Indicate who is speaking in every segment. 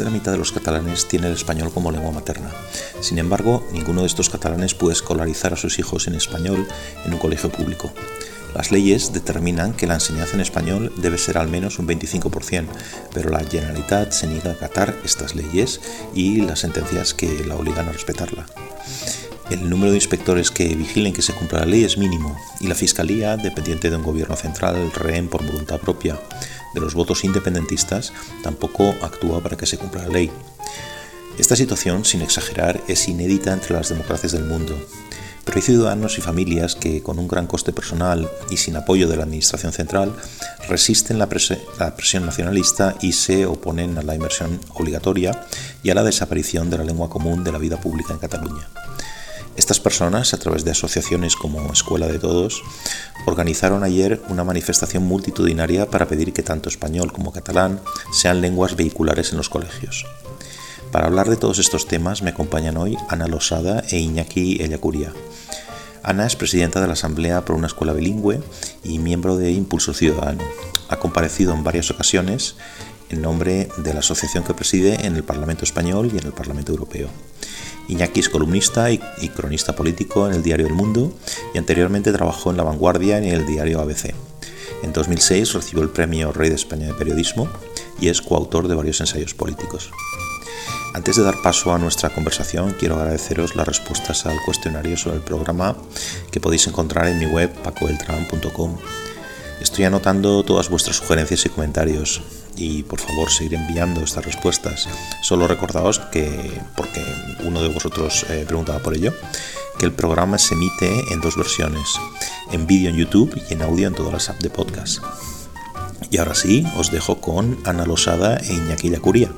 Speaker 1: de la mitad de los catalanes tiene el español como lengua materna. Sin embargo, ninguno de estos catalanes puede escolarizar a sus hijos en español en un colegio público. Las leyes determinan que la enseñanza en español debe ser al menos un 25%, pero la Generalitat se niega a acatar estas leyes y las sentencias que la obligan a respetarla. El número de inspectores que vigilen que se cumpla la ley es mínimo y la Fiscalía, dependiente de un gobierno central rehén por voluntad propia de los votos independentistas, tampoco actúa para que se cumpla la ley. Esta situación, sin exagerar, es inédita entre las democracias del mundo pero hay ciudadanos y familias que, con un gran coste personal y sin apoyo de la Administración central, resisten la, presión nacionalista y se oponen a la inversión obligatoria y a la desaparición de la lengua común de la vida pública en Cataluña. Estas personas, a través de asociaciones como Escuela de Todos, organizaron ayer una manifestación multitudinaria para pedir que tanto español como catalán sean lenguas vehiculares en los colegios. Para hablar de todos estos temas me acompañan hoy Ana Losada e Iñaki Ellacuria. Ana es presidenta de la Asamblea por una Escuela Bilingüe y miembro de Impulso Ciudadano. Ha comparecido en varias ocasiones en nombre de la asociación que preside en el Parlamento Español y en el Parlamento Europeo. Iñaki es columnista y, cronista político en el diario El Mundo y anteriormente trabajó en La Vanguardia y en el diario ABC. En 2006 recibió el premio Rey de España de Periodismo y es coautor de varios ensayos políticos. Antes de dar paso a nuestra conversación, quiero agradeceros las respuestas al cuestionario sobre el programa que podéis encontrar en mi web pacoeltran.com. Estoy anotando todas vuestras sugerencias y comentarios y por favor seguir enviando estas respuestas. Solo recordaos que, porque uno de vosotros eh, preguntaba por ello, que el programa se emite en dos versiones, en vídeo en YouTube y en audio en todas las apps de podcast. Y ahora sí, os dejo con Ana Losada e Iñaki Yacuría.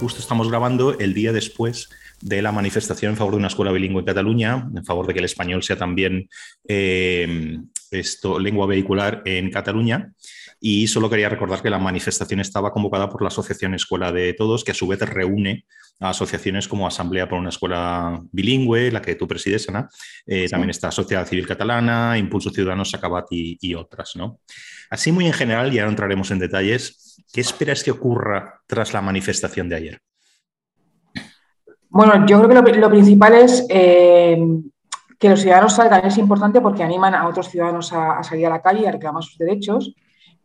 Speaker 2: justo estamos grabando el día después de la manifestación en favor de una escuela bilingüe en Cataluña, en favor de que el español sea también eh, esto, lengua vehicular en Cataluña. Y solo quería recordar que la manifestación estaba convocada por la Asociación Escuela de Todos, que a su vez reúne a asociaciones como Asamblea por una Escuela Bilingüe, la que tú presides, Ana. Eh, también está Sociedad Civil Catalana, Impulso Ciudadano, Sacabat y, y, otras. ¿no? Así muy en general, y ahora entraremos en detalles, ¿qué esperas que ocurra tras la manifestación de ayer?
Speaker 3: Bueno, yo creo que lo, principal es eh, que los ciudadanos salgan. Es importante porque animan a otros ciudadanos a, salir a la calle y a reclamar sus derechos.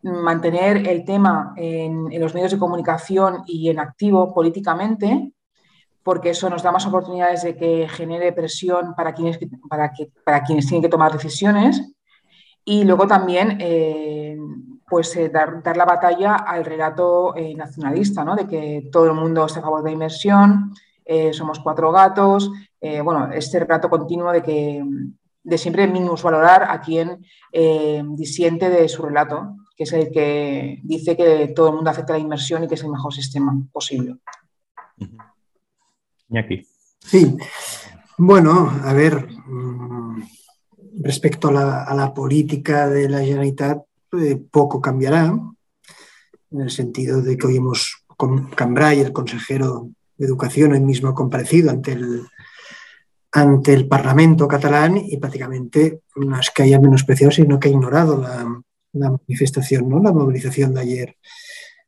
Speaker 3: Mantener el tema en, los medios de comunicación y en activo políticamente, porque eso nos da más oportunidades de que genere presión para quienes, para que, para quienes tienen que tomar decisiones. Y luego también eh, pues, eh, dar, dar, la batalla al relato nacionalista, ¿no? de que todo el mundo está a favor de la inversión, eh, somos cuatro gatos, eh, bueno, este retrato continuo de que de siempre valorar a quien eh, disiente de su relato, que es el que dice que todo el mundo acepta la inmersión y que es el mejor sistema posible.
Speaker 2: Y aquí.
Speaker 4: Sí, bueno, a ver, mm, respecto a la, política de la Generalitat, poco cambiará, en el sentido de que oímos con Cambrai, el consejero de Educación hoy mismo ha comparecido ante el, ante el Parlamento catalán y prácticamente no es que haya menospreciado, sino que ha ignorado la, manifestación, ¿no? la movilización de ayer.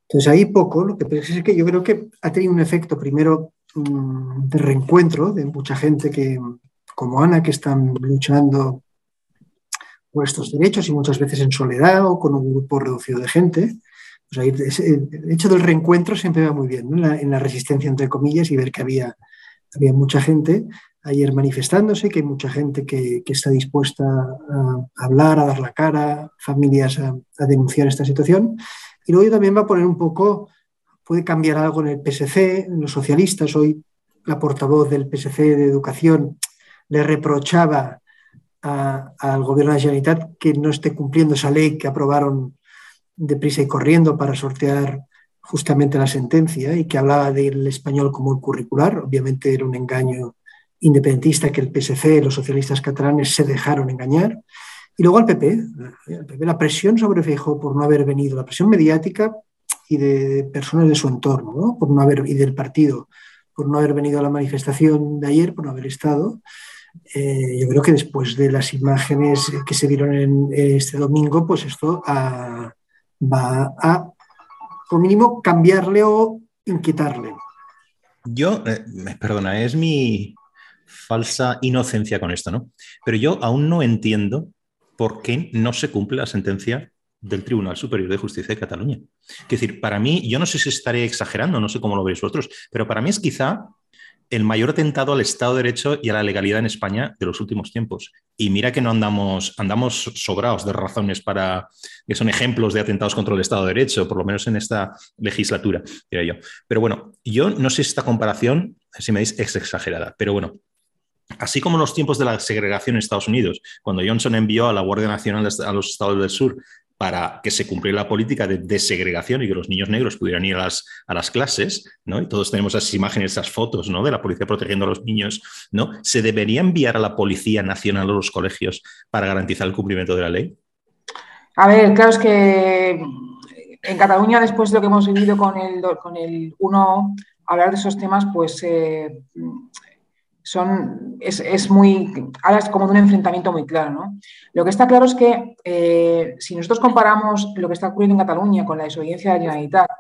Speaker 4: Entonces ahí poco, lo que pasa es que yo creo que ha tenido un efecto primero mm, de reencuentro de mucha gente que, como Ana, que están luchando por estos derechos y muchas veces en soledad o con un grupo reducido de gente. Pues el hecho del reencuentro siempre va muy bien, en, la, resistencia, entre comillas, y ver que había, había mucha gente ayer manifestándose, que hay mucha gente que, está dispuesta a, hablar, a dar la cara, familias a, denunciar esta situación. Y luego también va a poner un poco, puede cambiar algo en el PSC, en los socialistas. Hoy la portavoz del PSC de Educación le reprochaba al gobierno de la Generalitat que no esté cumpliendo esa ley que aprobaron deprisa y corriendo para sortear justamente la sentencia y que hablaba del español como curricular. Obviamente era un engaño independentista que el PSC, los socialistas catalanes, se dejaron engañar. Y luego al PP, la presión sobre Feijóo por no haber venido, la presión mediática y de personas de su entorno, por no haber, y del partido, por no haber venido a la manifestación de ayer, por no haber estado. Eh, yo creo que después de las imágenes que se vieron en este domingo, pues esto ha, va a, como mínimo, cambiarle o inquietarle.
Speaker 2: Yo, eh, perdona, es mi falsa inocencia con esto, ¿no? Pero yo aún no entiendo por qué no se cumple la sentencia del Tribunal Superior de Justicia de Cataluña. Es decir, para mí, yo no sé si estaré exagerando, no sé cómo lo veis vosotros, pero para mí es quizá el mayor atentado al Estado de Derecho y a la legalidad en España de los últimos tiempos. Y mira que no andamos, andamos sobrados de razones para que son ejemplos de atentados contra el Estado de Derecho, por lo menos en esta legislatura, diría yo. Pero bueno, yo no sé si esta comparación, si me dice, es exagerada, pero bueno, Así como en los tiempos de la segregación en Estados Unidos, cuando Johnson envió a la Guardia Nacional a los estados del sur para que se cumpliera la política de desegregación y que los niños negros pudieran ir a las, a las clases, ¿no? Y todos tenemos esas imágenes, esas fotos, ¿no? De la policía protegiendo a los niños, ¿no? ¿Se debería enviar a la Policía Nacional a los colegios para garantizar el cumplimiento de la ley?
Speaker 3: A ver, claro, es que en Cataluña, después de lo que hemos vivido con el, con el uno, hablar de esos temas, pues eh, son, es, muy, ahora es como de un enfrentamiento muy claro. ¿no? Lo que está claro es que eh, si nosotros comparamos lo que está ocurriendo en Cataluña con la desobediencia de la Generalitat,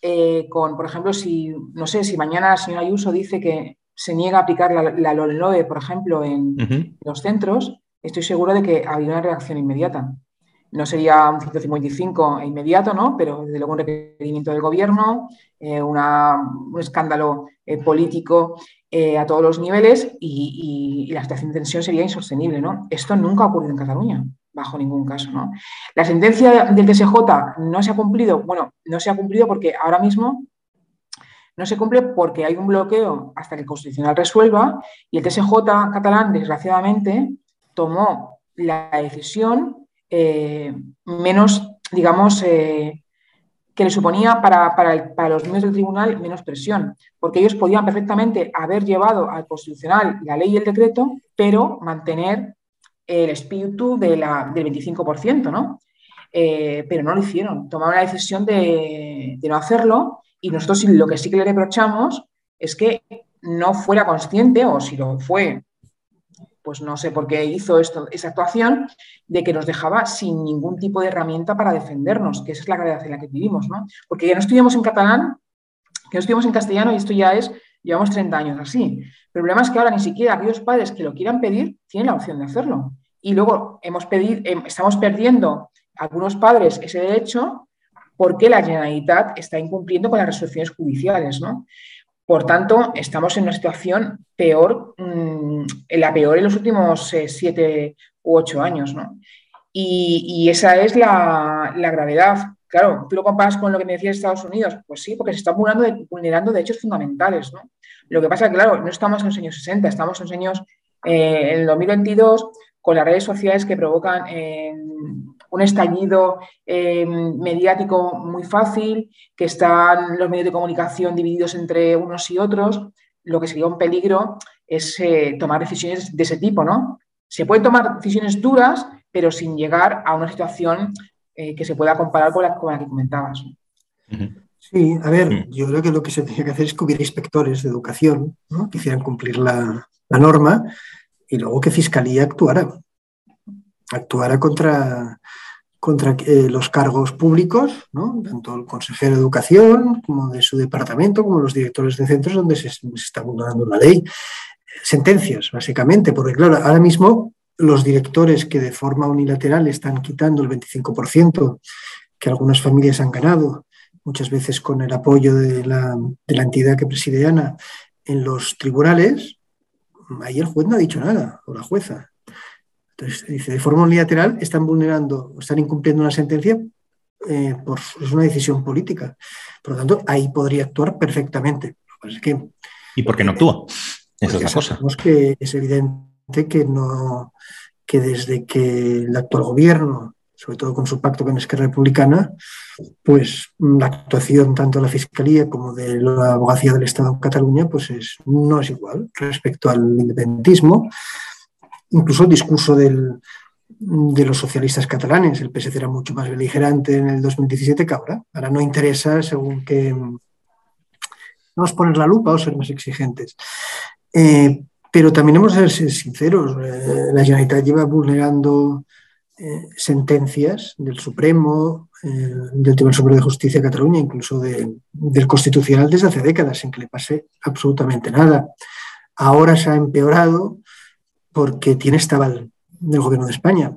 Speaker 3: eh, con, por ejemplo, si, no sé, si mañana la señora Ayuso dice que se niega a aplicar la, la por ejemplo, en los centros, estoy seguro de que habría una reacción inmediata. No sería un 155 inmediato, ¿no? Pero desde luego un requerimiento del gobierno, eh, un escándalo político eh, a todos los niveles y, la situación de tensión sería insostenible. ¿no? Esto nunca ha ocurrido en Cataluña, bajo ningún caso. La sentencia del TSJ no se ha cumplido, bueno, no se ha cumplido porque ahora mismo no se cumple porque hay un bloqueo hasta que el Constitucional resuelva y el TSJ catalán, desgraciadamente, tomó la decisión eh, menos, digamos, eh, que le suponía para, para, los miembros del tribunal menos presión, porque ellos podían perfectamente haber llevado al constitucional la ley y el decreto, pero mantener el espíritu de la, del 25%, ¿no? Eh, pero no lo hicieron, tomaron la decisión de, de no hacerlo y nosotros lo que sí que le reprochamos es que no fuera consciente, o si lo fue, pues no sé por qué hizo esa actuación, de que nos dejaba sin ningún tipo de herramienta para defendernos, que esa es la realidad en la que vivimos, ¿no? Porque ya no estudiamos en catalán, que no estudiamos en castellano y esto ya es, llevamos 30 años así. El problema es que ahora ni siquiera aquellos padres que lo quieran pedir tienen la opción de hacerlo. Y luego hemos pedido, em, estamos perdiendo algunos padres ese derecho porque la Generalitat está incumpliendo con las resoluciones judiciales, ¿no? Por tanto, estamos en una situación peor, mm, la peor en los últimos eh, siete u ocho años, ¿no? Y, esa es la, gravedad. Claro, tú lo comparas con lo que me decía Estados Unidos, pues sí, porque se está vulnerando, vulnerando derechos fundamentales, ¿no? Lo que pasa claro, no estamos en los años 60, estamos en los años, eh, en el 2022, con las redes sociales que provocan un estallido em, mediático muy fácil, que están los medios de comunicación divididos entre unos y otros, lo que sería un peligro es eh, tomar decisiones de ese tipo, ¿no? Se pueden tomar decisiones duras, pero sin llegar a una situación eh, que se pueda comparar con la, que comentabas.
Speaker 4: Sí, a ver, yo creo que lo que se tenía que hacer es que hubiera inspectores de educación que hicieran cumplir la, la norma y luego que Fiscalía actuara actuara contra, contra eh, los cargos públicos, tanto el consejero de Educación como de su departamento, como los directores de centros donde se, está vulnerando la ley. Sentencias, básicamente, porque claro, ahora mismo los directores que de forma unilateral están quitando el 25% que algunas familias han ganado, muchas veces con el apoyo de la, de la entidad que preside Ana en los tribunales, ahí el juez no ha dicho nada, o la jueza. Entonces, dice, de forma unilateral están vulnerando, están incumpliendo una sentencia eh, por, es una decisión política. Por lo tanto, ahí podría actuar perfectamente.
Speaker 2: ¿Y por qué no actúa?
Speaker 4: Esa es la cosa. que es evidente que, no, que desde que el actual gobierno, sobre todo con su pacto con Esquerra Republicana, pues la actuación tanto de la Fiscalía como de la Abogacía del Estado en Cataluña pues es, no es igual respecto al independentismo incluso el discurso de los socialistas catalanes. El PSC era mucho más beligerante en el 2017 que ahora. Ahora no interesa según que vamos a poner la lupa o ser más exigentes. Eh, pero también hemos de ser sinceros. Eh, la Generalitat lleva vulnerando eh, sentencias del Supremo, del Tribunal Superior de Justicia de Cataluña, incluso del Constitucional desde hace décadas, sin que le pase absolutamente nada. Ahora se ha empeorado porque tiene este aval del Gobierno de España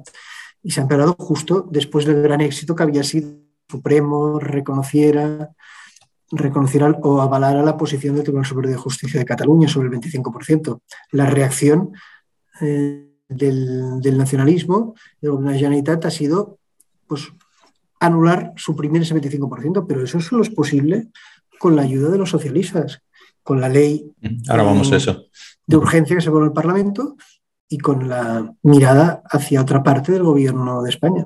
Speaker 4: y se ha empeorado justo después del gran éxito que había sido el Supremo reconociera, reconociera o avalara la posición del Tribunal Superior de Justicia de Cataluña sobre el 25%. La reacción eh, del, nacionalismo, de la Generalitat, ha sido pues, anular, suprimir ese 25%, pero eso solo es posible con la ayuda de los socialistas, con la ley
Speaker 2: Ahora vamos a eso.
Speaker 4: de urgencia que se pone el Parlamento y con la mirada hacia otra parte del gobierno de España.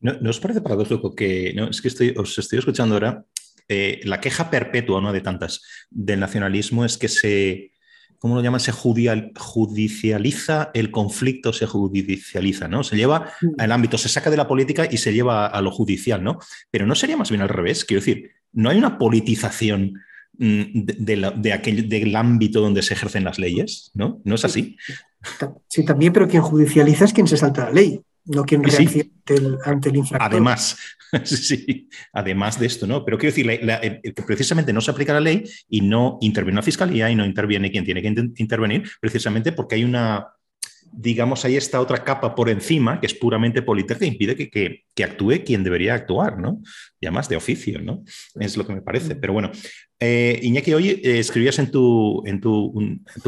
Speaker 2: ¿No, os parece paradójico que, no, es que estoy, os estoy escuchando ahora, eh, la queja perpetua, una de tantas, del nacionalismo es que se, ¿cómo lo llaman? Se judicializa el conflicto, se judicializa, ¿no? Se lleva mm. al ámbito, se saca de la política y se lleva a lo judicial, ¿no? Pero no sería más bien al revés, quiero decir, no hay una politización mm, de, aquel, del ámbito donde se ejercen las leyes, ¿no? ¿No es así?
Speaker 4: Sí, también, pero quien judicializa es quien se salta la ley, no quien reacciona ante, el, infractor.
Speaker 2: Además, sí, además de esto, ¿no? Pero quiero decir, que precisamente no se aplica la ley y no interviene la fiscalía y no interviene quien tiene que intervenir, precisamente porque hay una, digamos, hay esta otra capa por encima que es puramente política que impide que, que actúe quien debería actuar, ¿no? Y además de oficio, ¿no? Es lo que me parece. Mm. Pero bueno, eh, Iñaki, hoy eh, escribías en tu, en, tu,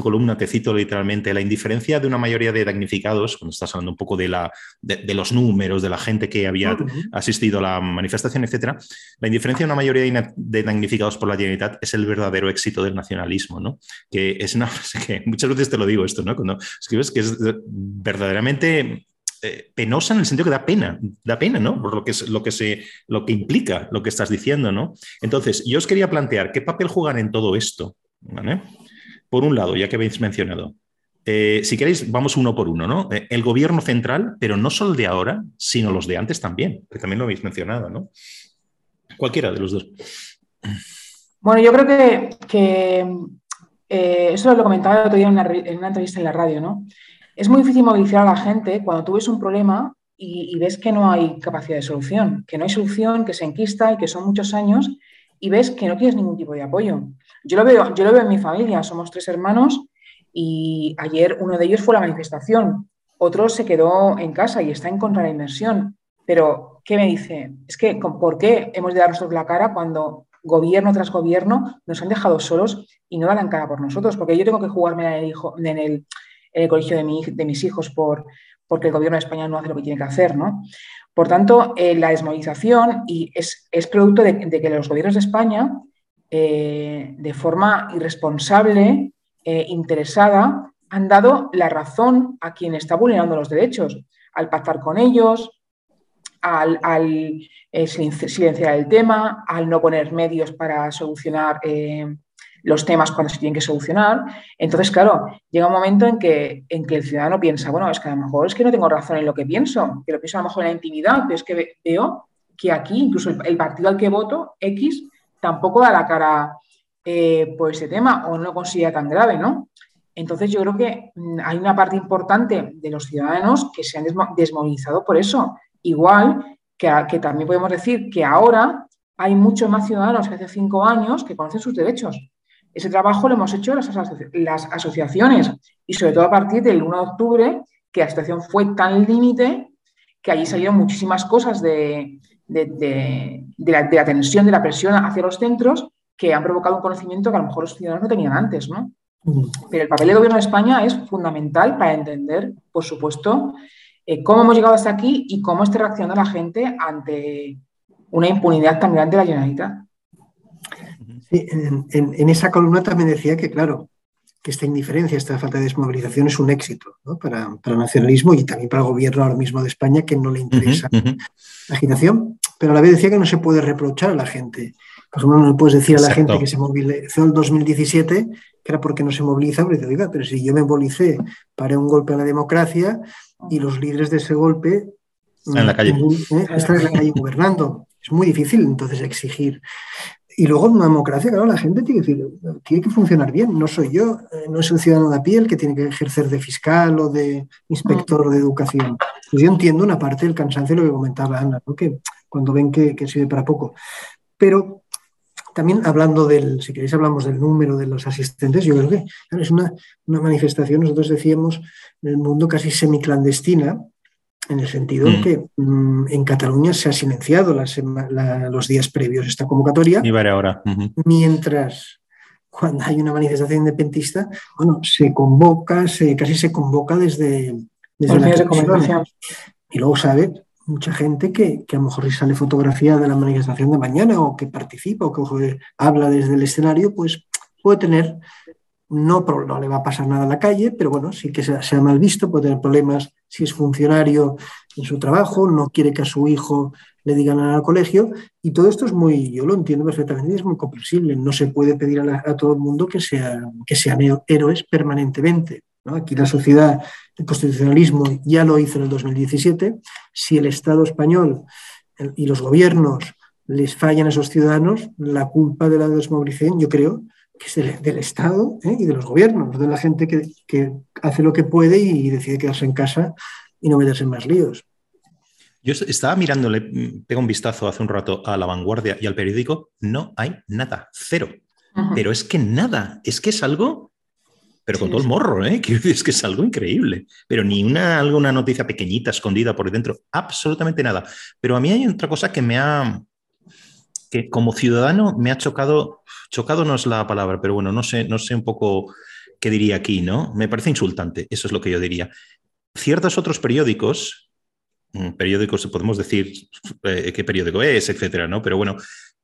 Speaker 2: columna, te cito literalmente, la indiferencia de una mayoría de damnificados, cuando estás hablando un poco de, la, de, los números, de la gente que había asistido a la manifestación, etcétera, la indiferencia de una mayoría de damnificados por la Generalitat es el verdadero éxito del nacionalismo, ¿no? Que es una frase que muchas veces te lo digo esto, ¿no? Cuando escribes que es verdaderamente eh, penosa en el sentido que da pena, da pena, ¿no? Por lo que, es, lo, que se, lo que implica lo que estás diciendo, ¿no? Entonces, yo os quería plantear, ¿qué papel jugar en todo esto? Por un lado, ya que habéis mencionado, eh, si queréis, vamos uno por uno, ¿no? Eh, el gobierno central, pero no solo el de ahora, sino los de antes también, que también lo habéis mencionado, ¿no? Cualquiera de los dos.
Speaker 3: Bueno, yo creo que, eso lo comentaba el otro día en una entrevista en la radio, ¿no? Es muy difícil movilizar a la gente cuando tú ves un problema y, ves que no hay capacidad de solución, que no hay solución, que se enquista y que son muchos años y ves que no tienes ningún tipo de apoyo. Yo lo veo, yo lo veo en mi familia, somos tres hermanos y ayer uno de ellos fue a la manifestación, otro se quedó en casa y está en contra de la inversión. Pero, ¿qué me dice? Es que, ¿por qué hemos de darnos la cara cuando gobierno tras gobierno nos han dejado solos y no dan cara por nosotros? Porque yo tengo que jugarme el, hijo, en el, en el colegio de, mis hijos por, porque el gobierno de España no hace lo que tiene que hacer. ¿no? Por tanto, eh, la desmovilización y es, es producto de, que los gobiernos de España, eh, de forma irresponsable, eh, interesada, han dado la razón a quien está vulnerando los derechos, al pactar con ellos, al, al silenciar el tema, al no poner medios para solucionar los temas cuando se tienen que solucionar. Entonces, claro, llega un momento en que, en que el ciudadano piensa, bueno, es que a lo mejor es que no tengo razón en lo que pienso, que lo pienso a lo mejor en la intimidad, pero es que veo que aquí, incluso el, partido al que voto, X, tampoco da la cara eh, por ese tema o no lo considera tan grave, ¿no? Entonces yo creo que mm, hay una parte importante de los ciudadanos que se han desmovilizado por eso. Igual que, que también podemos decir que ahora hay muchos más ciudadanos que hace cinco años que conocen sus derechos. Ese trabajo lo hemos hecho las, asociaciones y sobre todo a partir del 1 de octubre, que la situación fue tan límite que allí salieron muchísimas cosas de, la, tensión, de la presión hacia los centros que han provocado un conocimiento que a lo mejor los ciudadanos no tenían antes, ¿no? Pero el papel del Gobierno de España es fundamental para entender, por supuesto, eh, cómo hemos llegado hasta aquí y cómo está reaccionando la gente ante una impunidad tan grande de la Generalitat
Speaker 4: en, esa columna también decía que, claro, que esta indiferencia, esta falta de desmovilización es un éxito para, el nacionalismo y también para el gobierno ahora mismo de España, que no le interesa la agitación, pero a la vez decía que no se puede reprochar a la gente. Por ejemplo, no le puedes decir a la gente que se movilizó en 2017 que era porque no se moviliza, pero dice, oiga, pero si yo me movilicé para un golpe a la democracia y los líderes de ese golpe
Speaker 2: están en la calle,
Speaker 4: ¿eh? están en la calle gobernando. Es muy difícil entonces exigir y luego en una democracia, claro, la gente tiene que, tiene que funcionar bien. No soy yo, eh, no es el ciudadano de a pie el que tiene que ejercer de fiscal o de inspector de educación. Pues yo entiendo una parte del cansancio de lo que comentaba Ana, que cuando ven que, que sirve para poco. Pero también hablando del, si queréis hablamos del número de los asistentes, yo creo que es una, una manifestación, nosotros decíamos, en el mundo casi semiclandestina, en el sentido mm. que mm, en Cataluña se ha silenciado los días previos a esta convocatoria.
Speaker 2: Y ahora.
Speaker 4: Mientras cuando hay una manifestación independentista, bueno, se convoca, se, casi se convoca desde, desde la de Y luego sabe mucha gente que, que, a lo mejor sale fotografía de la manifestación de mañana o que participa o que habla desde el escenario, pues puede tener, no, le va a pasar nada a la calle, pero bueno, sí que sea, sea mal visto, puede tener problemas si es funcionario en su trabajo, no quiere que a su hijo le digan nada al colegio, y todo esto es muy, yo lo entiendo perfectamente, es muy comprensible, no se puede pedir a, todo el mundo que, sea, que sean héroes permanentemente. Aquí la sociedad, el constitucionalismo ya lo hizo en el 2017. Si el Estado español y los gobiernos les fallan a esos ciudadanos, la culpa de la desmovilización, yo creo, que es del, Estado ¿eh? y de los gobiernos, de la gente que, hace lo que puede y decide quedarse en casa y no meterse en más líos.
Speaker 2: Yo estaba mirándole, pego un vistazo hace un rato a La Vanguardia y al periódico, no hay nada, cero. Pero es que nada, es que es algo pero con todo el morro, ¿eh? Es que es algo increíble. Pero ni una, alguna noticia pequeñita, escondida por dentro, absolutamente nada. Pero a mí hay otra cosa que me ha, que como ciudadano me ha chocado, chocado no es la palabra, pero bueno, no sé, no sé un poco qué diría aquí, ¿no? Me parece insultante, eso es lo que yo diría. Ciertos otros periódicos, mm, periódicos, podemos decir eh, qué periódico es, etcétera, ¿no? Pero bueno,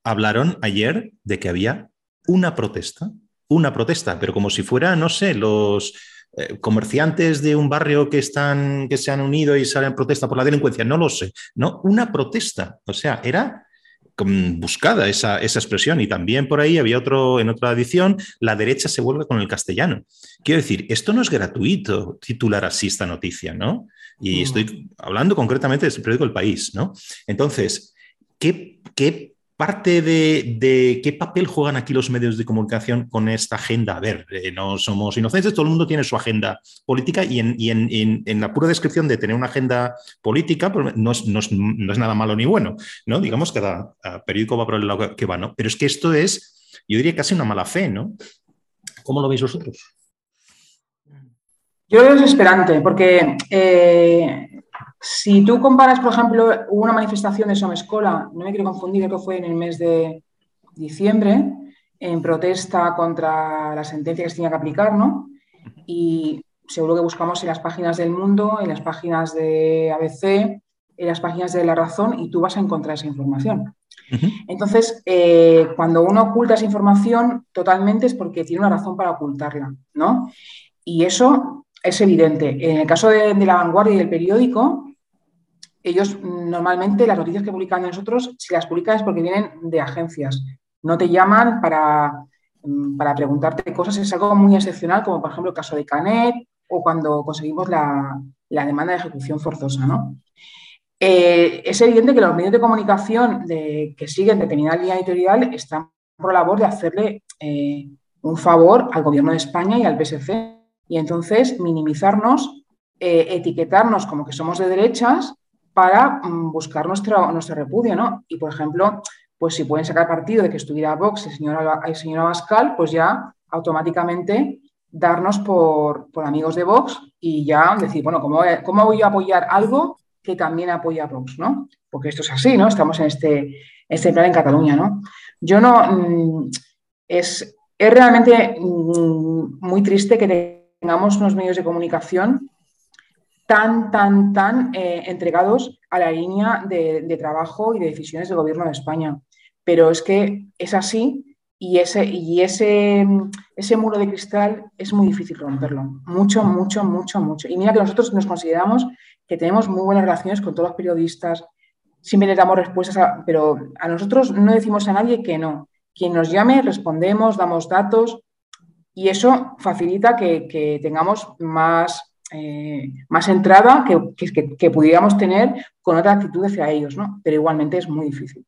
Speaker 2: hablaron ayer de que había una protesta una protesta, pero como si fuera, no sé, los eh, comerciantes de un barrio que, están, que se han unido y salen a protesta por la delincuencia, no lo sé, ¿no? Una protesta, o sea, era buscada esa, esa, expresión y también por ahí había otro, en otra edición, la derecha se vuelve con el castellano. Quiero decir, esto no es gratuito titular así esta noticia, ¿no? Y estoy hablando concretamente del periódico El País, ¿no? Entonces, ¿qué, qué parte de, qué papel juegan aquí los medios de comunicación con esta agenda. A ver, eh, no somos inocentes, todo el mundo tiene su agenda política y, en, la pura descripción de tener una agenda política pues, no, es, nada malo ni bueno, ¿no? Digamos que cada periódico va por el lado que va, ¿no? Pero es que esto es, yo diría casi una mala fe, ¿no? ¿Cómo lo veis vosotros?
Speaker 3: Yo creo que es esperante, porque eh, si tú comparas, por ejemplo, una manifestación de Somescola, no me quiero confundir, creo que fue en el mes de diciembre, en protesta contra la sentencia que se tenía que aplicar, ¿no? Y seguro que buscamos en las páginas del Mundo, en las páginas de ABC, en las páginas de La Razón, y tú vas a encontrar esa información. Entonces, eh, cuando uno oculta esa información, totalmente es porque tiene una razón para ocultarla, ¿no? Y eso es evidente. En el caso de, La Vanguardia y del periódico, ellos normalmente las noticias que publican nosotros, si las publican es porque vienen de agencias. No te llaman para, mm, para preguntarte cosas, es algo muy excepcional, como por ejemplo el caso de Canet o cuando conseguimos la, demanda de ejecución forzosa. ¿no? Eh, es evidente que los medios de comunicación que siguen determinada línea editorial están por la labor de hacerle eh, un favor al gobierno de España y al PSC y entonces minimizarnos, eh, etiquetarnos como que somos de derechas para mm, buscar nuestro, nuestro repudio, ¿no? Y, por ejemplo, pues si pueden sacar partido de que estuviera Vox el señor, el señor Abascal, pues ya automáticamente darnos por, amigos de Vox y ya decir, bueno, ¿cómo, ¿cómo, voy a apoyar algo que también apoya a Vox, ¿no? Porque esto es así, ¿no? Estamos en este, este plan en Cataluña, ¿no? Yo no... Mm, es, es realmente mm, muy triste que tengamos unos medios de comunicación tan, tan, tan eh, entregados a la línea de, trabajo y de decisiones del Gobierno de España. Pero es que es así y ese, y ese, ese muro de cristal es muy difícil romperlo. Mucho, mucho, mucho, mucho. Y mira que nosotros nos consideramos que tenemos muy buenas relaciones con todos los periodistas, siempre les damos respuestas, pero a nosotros no decimos a nadie que no. Quien nos llame, respondemos, damos datos y eso facilita que, que tengamos más eh, más entrada que, que, pudiéramos tener con otra actitud hacia ellos, ¿no? Pero igualmente es muy difícil.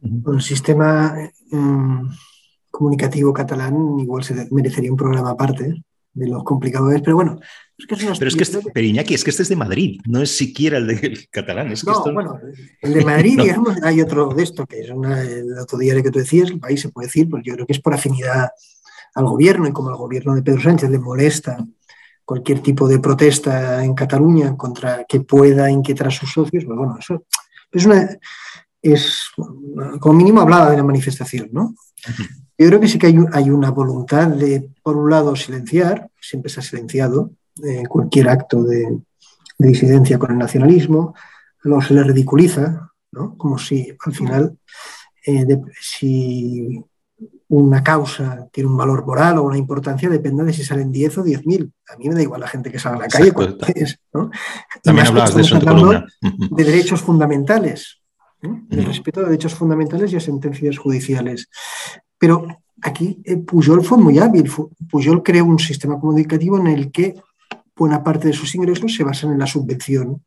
Speaker 4: el sistema em, comunicativo catalán igual se merecería un programa aparte de los complicados, pero bueno.
Speaker 2: Es que pero es que, este, pero Iñaki, es que este es de Madrid, no es siquiera el del catalán. Es que
Speaker 4: no, bueno, el de Madrid, digamos, hay otro de esto, que es el otro diario que tú decías, el país se puede decir, pues yo creo que es por afinidad al gobierno y como al gobierno de Pedro Sánchez le molesta cualquier tipo de protesta en Cataluña contra que pueda inquietar a sus socios, pues bueno, eso es una, es como mínimo hablada de la manifestación, ¿no? Yo creo que sí que hay, una voluntad de, por un lado, silenciar, siempre se ha silenciado eh, cualquier acto de, disidencia con el nacionalismo, luego se le ridiculiza, ¿no? como si al final, eh, si una causa tiene un valor moral o una importancia, depende de si salen 10 o 10.000. A mí me da igual la gente que sale a la calle. ¿no?
Speaker 2: También hablabas de eso en tu columna.
Speaker 4: De derechos fundamentales, el respeto de derechos fundamentales y a sentencias judiciales. Pero aquí eh, Pujol fue muy hábil. Pujol creó un sistema comunicativo en el que buena parte de sus ingresos se basan en la subvención,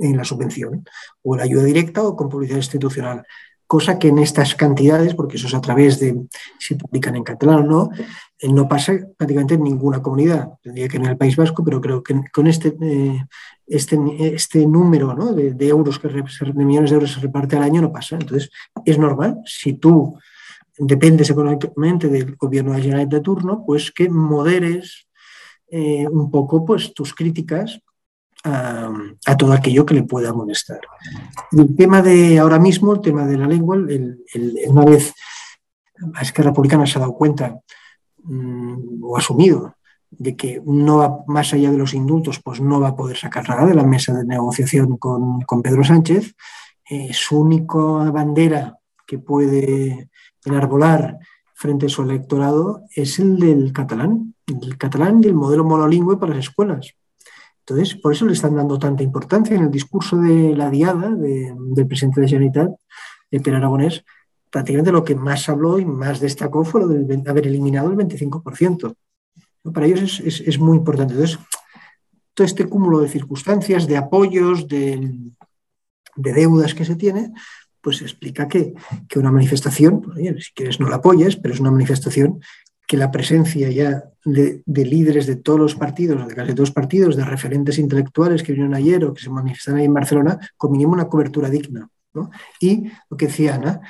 Speaker 4: en la subvención, o en la ayuda directa o con publicidad institucional. Cosa que en estas cantidades, porque eso es a través de si publican en catalán o no, eh, no pasa prácticamente en ninguna comunidad. Tendría que en el País Vasco, pero creo que con este, eh, este, este número de, euros, que, de millones de euros se reparte al año, no pasa. Entonces, es normal. Si tú dependes económicamente del gobierno de la de turno, pues que moderes eh, un poco pues, tus críticas a, todo aquello que le pueda molestar. El tema de ahora mismo, el tema de la lengua, una vez es que Republicana se ha dado cuenta mm, o asumido de que no va más allá de los indultos, pues no va a poder sacar nada de la mesa de negociación con, Pedro Sánchez. Eh, su única bandera que puede enarbolar frente a su electorado es el del catalán, el catalán y el modelo monolingüe para las escuelas. Entonces, por eso le están dando tanta importancia en el discurso de la diada del presidente de Generalitat, de Per Aragonés, prácticamente lo que más habló y más destacó fue lo de haber eliminado el 25%. Para ellos es, muy importante. Entonces, todo este cúmulo de circunstancias, de apoyos, de, de deudas que se tiene, pues explica que, una manifestación, pues, si quieres no la apoyes, pero es una manifestación que la presencia ya de, líderes de todos los partidos, de casi todos los partidos, de referentes intelectuales que vinieron ayer o que se manifiestan ahí en Barcelona, con mínimo una cobertura digna. Y lo que decía Ana,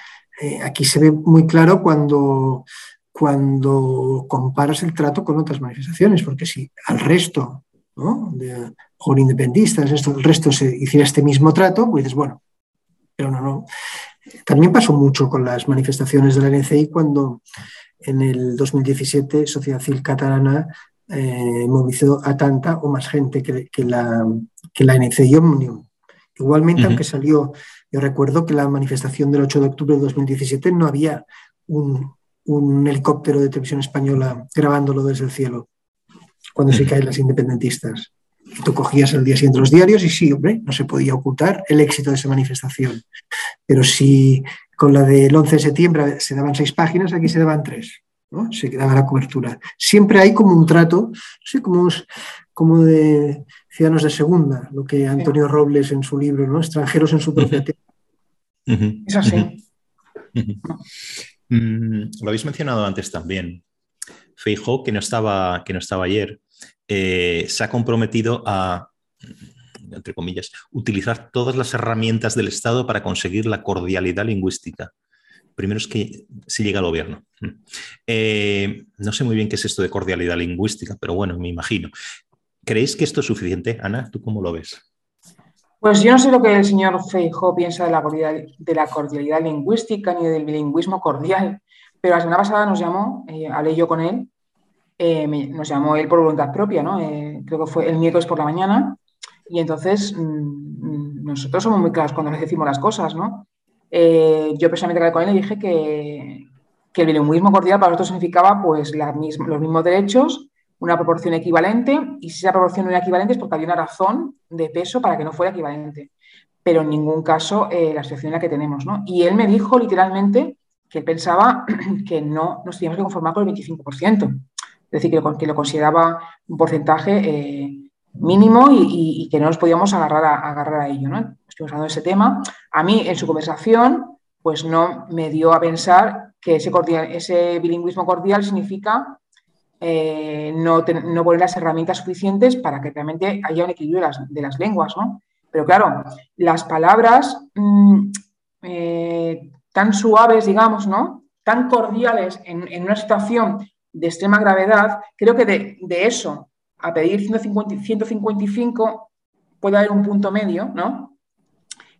Speaker 4: eh, aquí se ve muy claro cuando, cuando comparas el trato con otras manifestaciones, porque si al resto, ¿no? de, o independistas, esto, el resto se hiciera este mismo trato, pues dices, bueno, pero no, no. También pasó mucho con las manifestaciones de la NCI cuando en el 2017 Sociedad Civil Catalana eh, movilizó a tanta o más gente que, la, que la NCI Omnium. Igualmente, aunque salió, yo recuerdo que la manifestación del 8 de octubre de 2017 no había un, helicóptero de televisión española grabándolo desde el cielo, cuando se caen las independentistas. Tú cogías el día siguiente los diarios y sí, hombre, no se podía ocultar el éxito de esa manifestación. Pero si con la del 11 de septiembre se daban seis páginas, aquí se daban tres. ¿no? Se quedaba la cobertura. Siempre hay como un trato, no como, como de ciudadanos de segunda, lo que Antonio Robles en su libro, ¿no? extranjeros en su propia
Speaker 3: tierra. Es así.
Speaker 2: Mm, lo habéis mencionado antes también. Feijó, que no estaba, que no estaba ayer, eh, se ha comprometido a, entre comillas, utilizar todas las herramientas del Estado para conseguir la cordialidad lingüística. Primero es que si llega al gobierno. Eh, no sé muy bien qué es esto de cordialidad lingüística, pero bueno, me imagino. ¿Creéis que esto es suficiente? Ana, ¿tú cómo lo ves?
Speaker 3: Pues yo no sé lo que el señor Feijó piensa de la, de la cordialidad lingüística ni del bilingüismo cordial, pero la semana pasada nos llamó, eh, hablé yo con él, eh, nos llamó él por voluntad propia, ¿no? Creo que fue el miércoles por la mañana, y entonces mm, nosotros somos muy claros cuando decimos las cosas, ¿no? Eh, yo personalmente con él le dije que, el bilingüismo cordial para nosotros significaba pues los mismos derechos, una proporción equivalente, y si esa proporción no era equivalente es porque había una razón de peso para que no fuera equivalente. Pero en ningún caso la situación en la que tenemos, ¿no? Y él me dijo literalmente que pensaba que no nos teníamos que conformar con el 25%. Es decir, que, lo consideraba un porcentaje eh, mínimo y, que no nos podíamos agarrar a, agarrar a ello. ¿no? Estuvimos hablando de ese tema. A mí, en su conversación, pues no me dio a pensar que ese, bilingüismo cordial significa eh, no, poner las herramientas suficientes para que realmente haya un equilibrio de las, lenguas. Pero claro, las palabras mm, eh, tan suaves, digamos, ¿no? tan cordiales en, una situación de extrema gravedad, creo que de, eso a pedir 155 puede haber un punto medio, ¿no?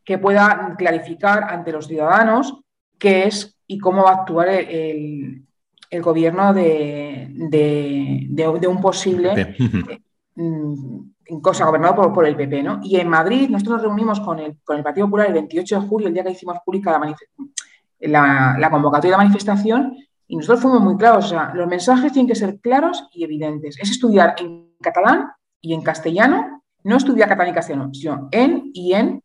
Speaker 3: Que pueda clarificar ante los ciudadanos qué es y cómo va a actuar el, gobierno de, un posible mm, cosa gobernado por, el PP, ¿no? Y en Madrid nosotros nos reunimos con el, con el Partido Popular el 28 de julio, el día que hicimos pública la, la, convocatoria de la manifestación y nosotros fuimos muy claros, o sea, los mensajes tienen que ser claros y evidentes. Es estudiar en catalán y en castellano, no estudiar catalán y castellano, sino en y en,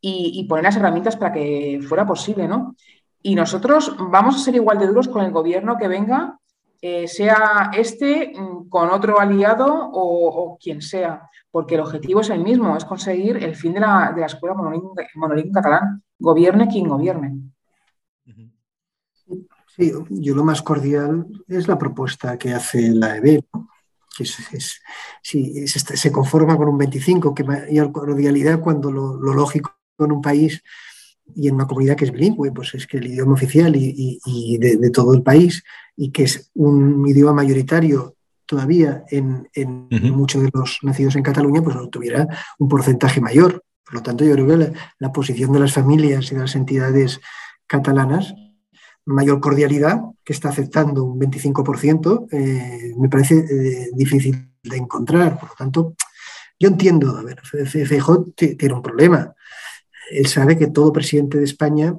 Speaker 3: y, poner las herramientas para que fuera posible, ¿no? Y nosotros vamos a ser igual de duros con el gobierno que venga, eh, sea este mm, con otro aliado o, quien sea, porque el objetivo es el mismo, es conseguir el fin de la, escuela monolingüe catalán, gobierne quien gobierne.
Speaker 4: Sí, yo lo más cordial es la propuesta que hace la EB, que es, se conforma con un 25, que mayor cordialidad cuando lo, lógico en un país y en una comunidad que es bilingüe, pues es que el idioma oficial y, de, todo el país y que es un idioma mayoritario todavía en, muchos de los nacidos en Cataluña, pues tuviera un porcentaje mayor. Por lo tanto, yo creo que la posición de las familias y de las entidades catalanas mayor cordialidad, que está aceptando un 25%, eh, me parece eh, difícil de encontrar. Por lo tanto, yo entiendo, a ver, tiene un problema. Él sabe que todo presidente de España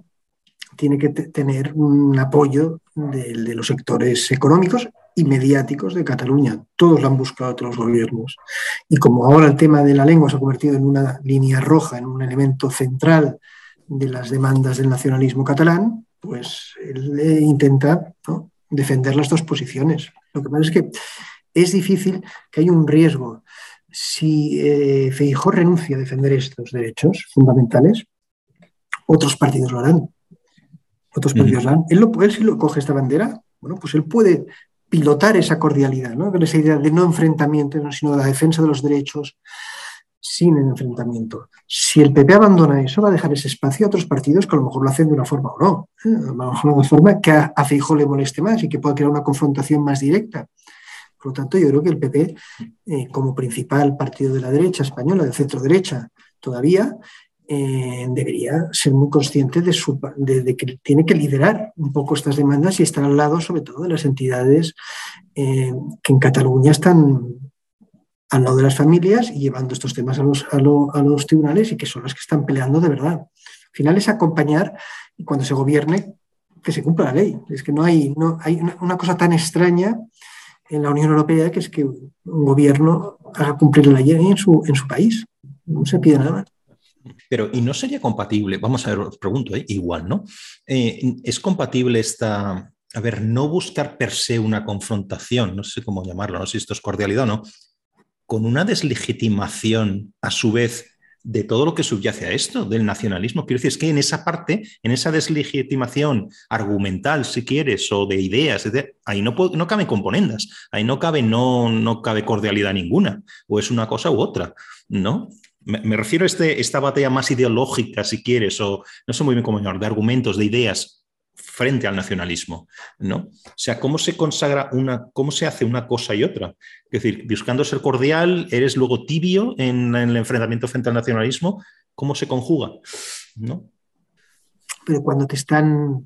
Speaker 4: tiene que tener un apoyo de, de, los sectores económicos y mediáticos de Cataluña. Todos lo han buscado otros gobiernos. Y como ahora el tema de la lengua se ha convertido en una línea roja, en un elemento central de las demandas del nacionalismo catalán, pues él intenta defender las dos posiciones. Lo que pasa es que es difícil que haya un riesgo. Si eh, Feijó renuncia a defender estos derechos fundamentales, otros partidos lo harán. Otros partidos lo harán. Él, lo, él si lo coge esta bandera, bueno, pues él puede pilotar esa cordialidad, ¿no? esa idea de no enfrentamiento, sino de la defensa de los derechos, sin el enfrentamiento. Si el PP abandona eso, va a dejar ese espacio a otros partidos que a lo mejor lo hacen de una forma o no. ¿eh? A lo mejor de una forma que a, a le moleste más y que pueda crear una confrontación más directa. Por lo tanto, yo creo que el PP, eh, como principal partido de la derecha española, de centro derecha, todavía eh, debería ser muy consciente de, su, de, que tiene que liderar un poco estas demandas y estar al lado, sobre todo, de las entidades que en Cataluña están al lado de las familias y llevando estos temas a los, a, los tribunales y que son las que están peleando de verdad. Al final es acompañar y cuando se gobierne que se cumpla la ley. Es que no hay, no, hay una cosa tan extraña en la Unión Europea que es que un gobierno haga cumplir la ley en su, en su país. No se pide nada
Speaker 2: Pero, ¿y no sería compatible? Vamos a ver, os pregunto, ¿eh? igual, ¿no? Eh, ¿Es compatible esta, a ver, no buscar per se una confrontación, no sé cómo llamarlo, no sé si esto es cordialidad o no, con una deslegitimación a su vez de todo lo que subyace a esto, del nacionalismo. Quiero decir, es que en esa parte, en esa deslegitimación argumental, si quieres, o de ideas, ahí no, no caben componendas, ahí no cabe, no, no cabe cordialidad ninguna, o es una cosa u otra, ¿no? Me, refiero a este, esta batalla más ideológica, si quieres, o no sé muy bien cómo llamar, de argumentos, de ideas, frente al nacionalismo, ¿no? O sea, ¿cómo se consagra una, cómo se hace una cosa y otra? Es decir, buscando ser cordial, eres luego tibio en, el enfrentamiento frente al nacionalismo, ¿cómo se conjuga? ¿No?
Speaker 4: Pero cuando te están,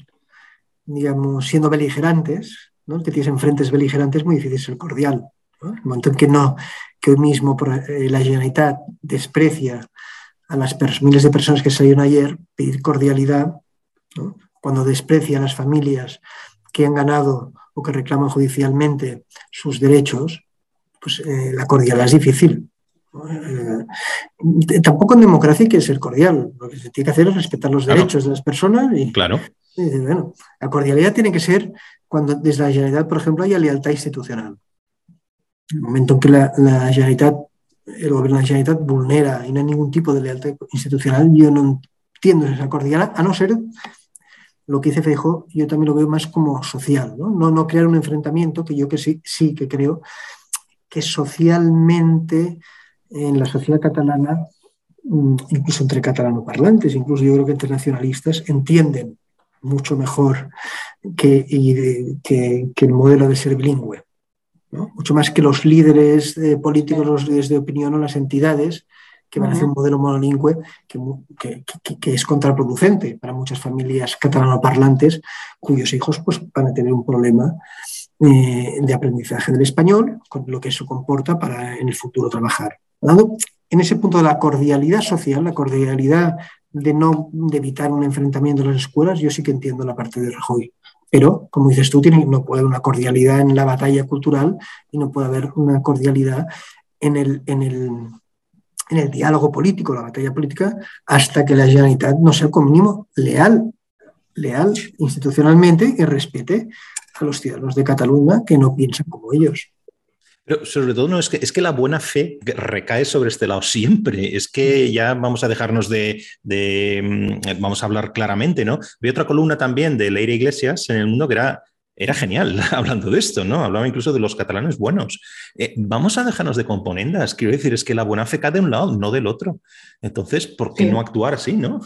Speaker 4: digamos, siendo beligerantes, ¿no? que tienes enfrentes beligerantes, es muy difícil ser cordial. ¿no? El que no, que hoy mismo eh, la Generalitat desprecia a las miles de personas que salieron ayer, pedir cordialidad, ¿no? Cuando desprecia a las familias que han ganado o que reclaman judicialmente sus derechos, pues eh, la cordialidad es difícil. Eh, tampoco en democracia hay que ser cordial. Lo que se tiene que hacer es respetar los derechos de las personas. Y,
Speaker 2: claro.
Speaker 4: bueno, la cordialidad tiene que ser cuando desde la Generalitat, por ejemplo, haya lealtad institucional. En el momento en que la, la Generalitat, el gobierno de la Generalitat vulnera y no hay ningún tipo de lealtad institucional, yo no entiendo esa cordialidad, a no ser lo que dice Feijo, yo también lo veo más como social, ¿no? No, crear un enfrentamiento, que yo que sí, sí que creo que socialmente en la sociedad catalana, mm, incluso entre catalanoparlantes, incluso yo creo que internacionalistas, entienden mucho mejor que, el modelo de ser bilingüe. Mucho más que los líderes eh, políticos, los líderes de opinión o las entidades, que van a hacer un modelo monolingüe que, que, es contraproducente para muchas familias catalanoparlantes cuyos hijos pues, van a tener un problema eh, de aprendizaje del español, con lo que eso comporta para en el futuro trabajar. En ese punto de la cordialidad social, la cordialidad de no de evitar un enfrentamiento en las escuelas, yo sí que entiendo la parte de Rajoy. Pero, como dices tú, tiene, no puede haber una cordialidad en la batalla cultural y no puede haber una cordialidad en el, en el, en el diálogo político, la batalla política, hasta que la Generalitat no sea como mínimo leal, leal institucionalmente y respete a los ciudadanos de Cataluña que no piensan como ellos.
Speaker 2: Pero sobre todo no es que es que la buena fe recae sobre este lado siempre. Es que ya vamos a dejarnos de, mm, vamos a hablar claramente, ¿no? Vi otra columna también de Leire Iglesias en el mundo que era era genial hablando de esto, ¿no? Hablaba incluso de los catalanes buenos. Eh, vamos a dejarnos de componendas. Quiero decir, es que la buena fe cae de un lado, no del otro. Entonces, ¿por qué no actuar así, no?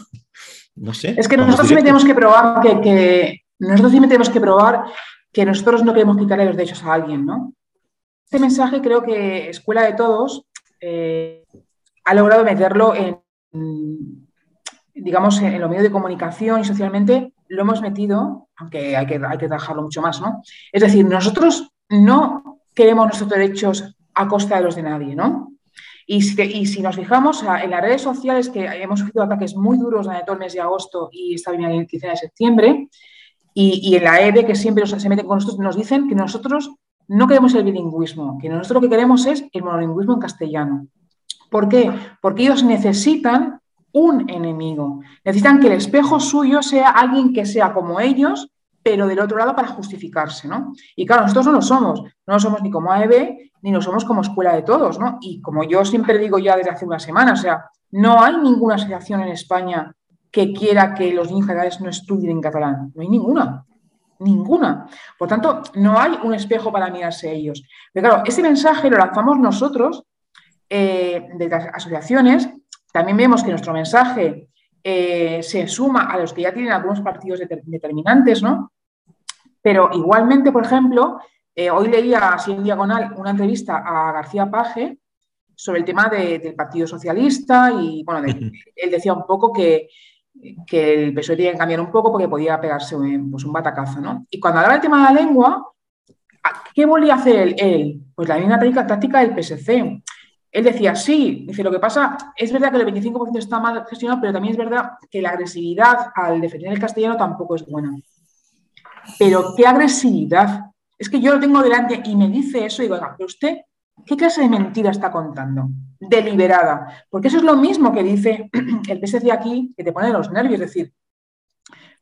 Speaker 3: No sé. Es que nosotros sí tenemos que probar que, nosotros sí tenemos que probar que nosotros no queremos quitarle los derechos a alguien, ¿no? Este mensaje creo que Escuela de Todos eh, ha logrado meterlo en, digamos, en los medios de comunicación y socialmente lo hemos metido, aunque hay que, hay que trabajarlo mucho más, ¿no? Es decir, nosotros no queremos nuestros derechos a costa de los de nadie, ¿no? Y si, nos fijamos en las redes sociales, que hemos sufrido ataques muy duros durante todo el mes de agosto y esta el 15 de septiembre, y, en la EBE, que siempre se meten con nosotros, nos dicen que nosotros no queremos el bilingüismo, que nosotros lo que queremos es el monolingüismo en castellano. ¿Por qué? Porque ellos necesitan un enemigo. Necesitan que el espejo suyo sea alguien que sea como ellos, pero del otro lado para justificarse, ¿no? Y claro, nosotros no lo somos, no lo somos ni como AEB, ni lo somos como escuela de todos, ¿no? Y como yo siempre digo ya desde hace una semana, o sea, no hay ninguna asociación en España que quiera que los niños generales no estudien en catalán, no hay ninguna, ninguna. Por tanto, no hay un espejo para mirarse ellos. Pero claro, ese mensaje lo lanzamos nosotros eh, de las asociaciones también vemos que nuestro mensaje eh, se suma a los que ya tienen algunos partidos determinantes, ¿no? Pero igualmente, por ejemplo, eh, hoy leía así en diagonal una entrevista a García Paje sobre el tema del Partido Socialista y, bueno, él decía un poco que, el PSOE tenía que cambiar un poco porque podía pegarse un, pues, un batacazo, ¿no? Y cuando hablaba del tema de la lengua, ¿qué volvía a hacer él? Pues la misma táctica del PSC. Él decía, sí, dice, lo que pasa, es verdad que el 25% está mal gestionado, pero también es verdad que la agresividad al defender el castellano tampoco es buena. Pero qué agresividad. Es que yo lo tengo delante y me dice eso y digo, pero usted, ¿qué clase de mentira está contando? Deliberada. Porque eso es lo mismo que dice el PSC aquí, que te pone los nervios. Es decir,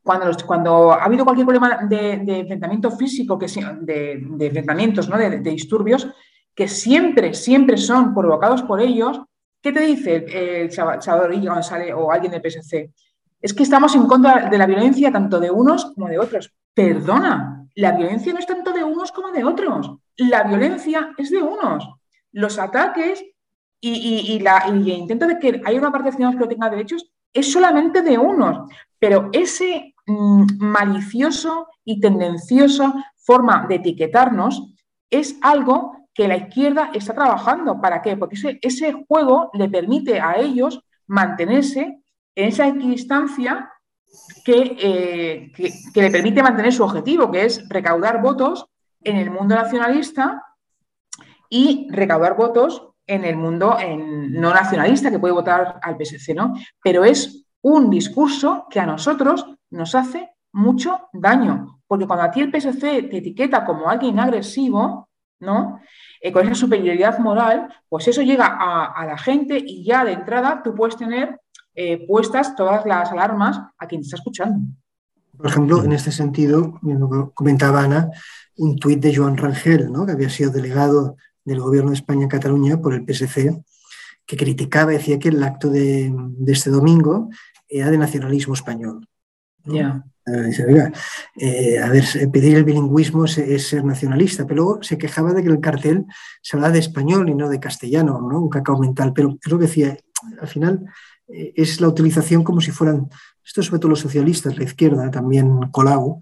Speaker 3: cuando, cuando ha habido cualquier problema de, enfrentamiento físico, que, de, de enfrentamientos, ¿no? de, disturbios, que siempre, siempre son provocados por ellos, ¿qué te dice el Salvador González o alguien del PSC? Es que estamos en contra de la violencia tanto de unos como de otros. Perdona, la violencia no es tanto de unos como de otros. La violencia es de unos. Los ataques y, la, el intento de que haya una parte de ciudadanos que no tenga derechos es solamente de unos. Pero ese mm, malicioso y tendencioso forma de etiquetarnos es algo que la izquierda está trabajando. ¿Para qué? Porque ese, juego le permite a ellos mantenerse en esa equidistancia eh, que, que, le permite mantener su objetivo, que es recaudar votos en el mundo nacionalista y recaudar votos en el mundo no nacionalista que puede votar al PSC, ¿no? Pero es un discurso que a nosotros nos hace mucho daño, porque cuando a ti el PSC te etiqueta como alguien agresivo, ¿no? Eh, con esa superioridad moral, pues eso llega a, la gente y ya de entrada tú puedes tener eh, puestas todas las alarmas a quien te está escuchando.
Speaker 4: Por ejemplo, en este sentido, comentaba Ana, un tuit de Joan Rangel, ¿no? que había sido delegado del Gobierno de España en Cataluña por el PSC, que criticaba, decía que el acto de, este domingo era de nacionalismo español. Eh, a ver, pedir el bilingüismo es, ser nacionalista, pero luego se quejaba de que el cartel se habla de español y no de castellano, ¿no? un cacao mental, pero es lo que decía, al final eh, es la utilización como si fueran, esto sobre todo los socialistas, la izquierda, también Colau,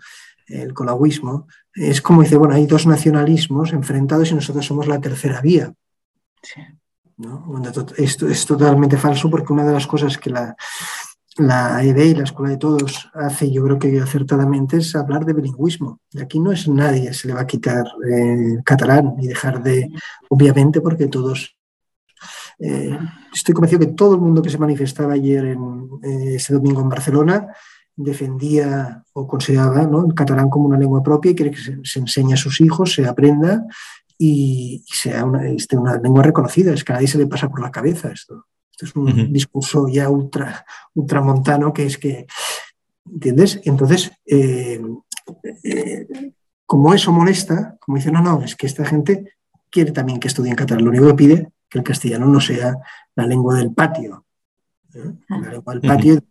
Speaker 4: el colauismo, es como dice, bueno, hay dos nacionalismos enfrentados y nosotros somos la tercera vía. Esto es totalmente falso porque una de las cosas que la, la EB y la Escuela de Todos hace, yo creo que acertadamente, es hablar de bilingüismo. Y aquí no es nadie, se le va a quitar eh, catalán y dejar de, obviamente, porque todos... Eh, estoy convencido que todo el mundo que se manifestaba ayer, en, eh, ese domingo en Barcelona, defendía o consideraba el catalán como una lengua propia y quiere que se, enseñe a sus hijos, se aprenda y, sea una, este, una lengua reconocida. Es que a nadie se le pasa por la cabeza esto es un discurso ya ultra, ultramontano que es que, ¿entiendes? Entonces, eh, eh, como eso molesta, como dice, no, no, es que esta gente quiere también que estudien catalán. Lo único que pide que el castellano no sea la lengua del patio. ¿eh? La lengua del patio,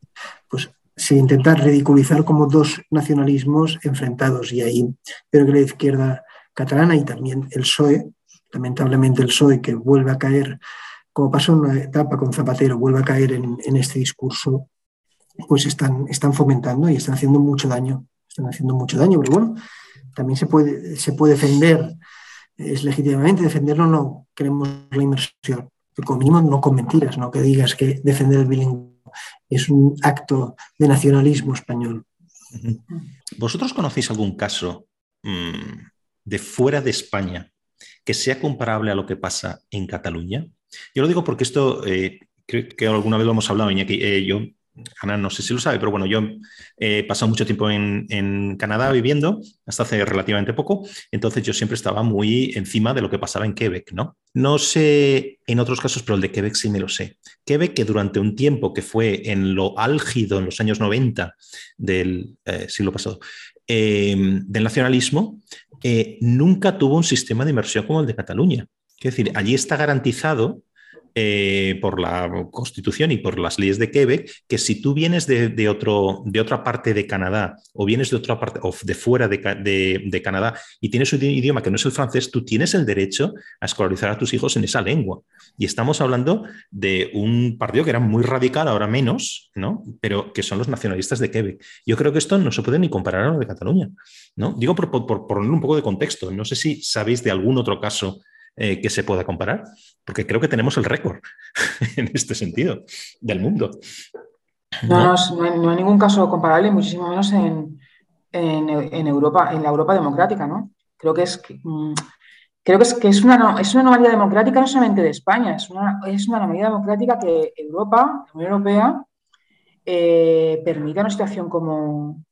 Speaker 4: pues se intenta ridiculizar como dos nacionalismos enfrentados y ahí creo que la izquierda catalana y también el PSOE, lamentablemente el PSOE que vuelve a caer como pasó en una etapa con Zapatero, vuelve a caer en, este discurso, pues están, están fomentando y están haciendo mucho daño. Están haciendo mucho daño, pero bueno, también se puede, se puede defender, es legítimamente defenderlo, no queremos la inversión, pero como mínimo no con mentiras, no que digas que defender el bilingüismo es un acto de nacionalismo español.
Speaker 2: ¿Vosotros conocéis algún caso mm, de fuera de España que sea comparable a lo que pasa en Cataluña? Yo lo digo porque esto, eh, creo que alguna vez lo hemos hablado, Iñaki. Eh, yo, Ana, no sé si lo sabe, pero bueno, yo he pasado mucho tiempo en, Canadá viviendo, hasta hace relativamente poco, entonces yo siempre estaba muy encima de lo que pasaba en Quebec, ¿no? No sé en otros casos, pero el de Quebec sí me lo sé. Quebec, que durante un tiempo que fue en lo álgido, en los años 90 del eh, siglo pasado, del nacionalismo, nunca tuvo un sistema de inversión como el de Cataluña. Es decir, allí está garantizado eh, por la Constitución y por las leyes de Quebec que si tú vienes de, otro, de otra parte de Canadá o vienes de otra parte o de fuera de, Canadá y tienes un idioma que no es el francés, tú tienes el derecho a escolarizar a tus hijos en esa lengua. Y estamos hablando de un partido que era muy radical, ahora menos, ¿no? pero que son los nacionalistas de Quebec. Yo creo que esto no se puede ni comparar a lo de Cataluña. ¿no? Digo por, por poner un poco de contexto. No sé si sabéis de algún otro caso eh, que se pueda comparar, porque creo que tenemos el récord en este sentido del mundo.
Speaker 3: No, no, hay, ningún caso comparable, muchísimo menos en, Europa, en la Europa democrática, ¿no? Creo que es mm, creo que es, que es, una, es una anomalía democrática no solamente de España, es una, es una anomalía democrática que Europa, la Unión Europea, eh, permita una situación como,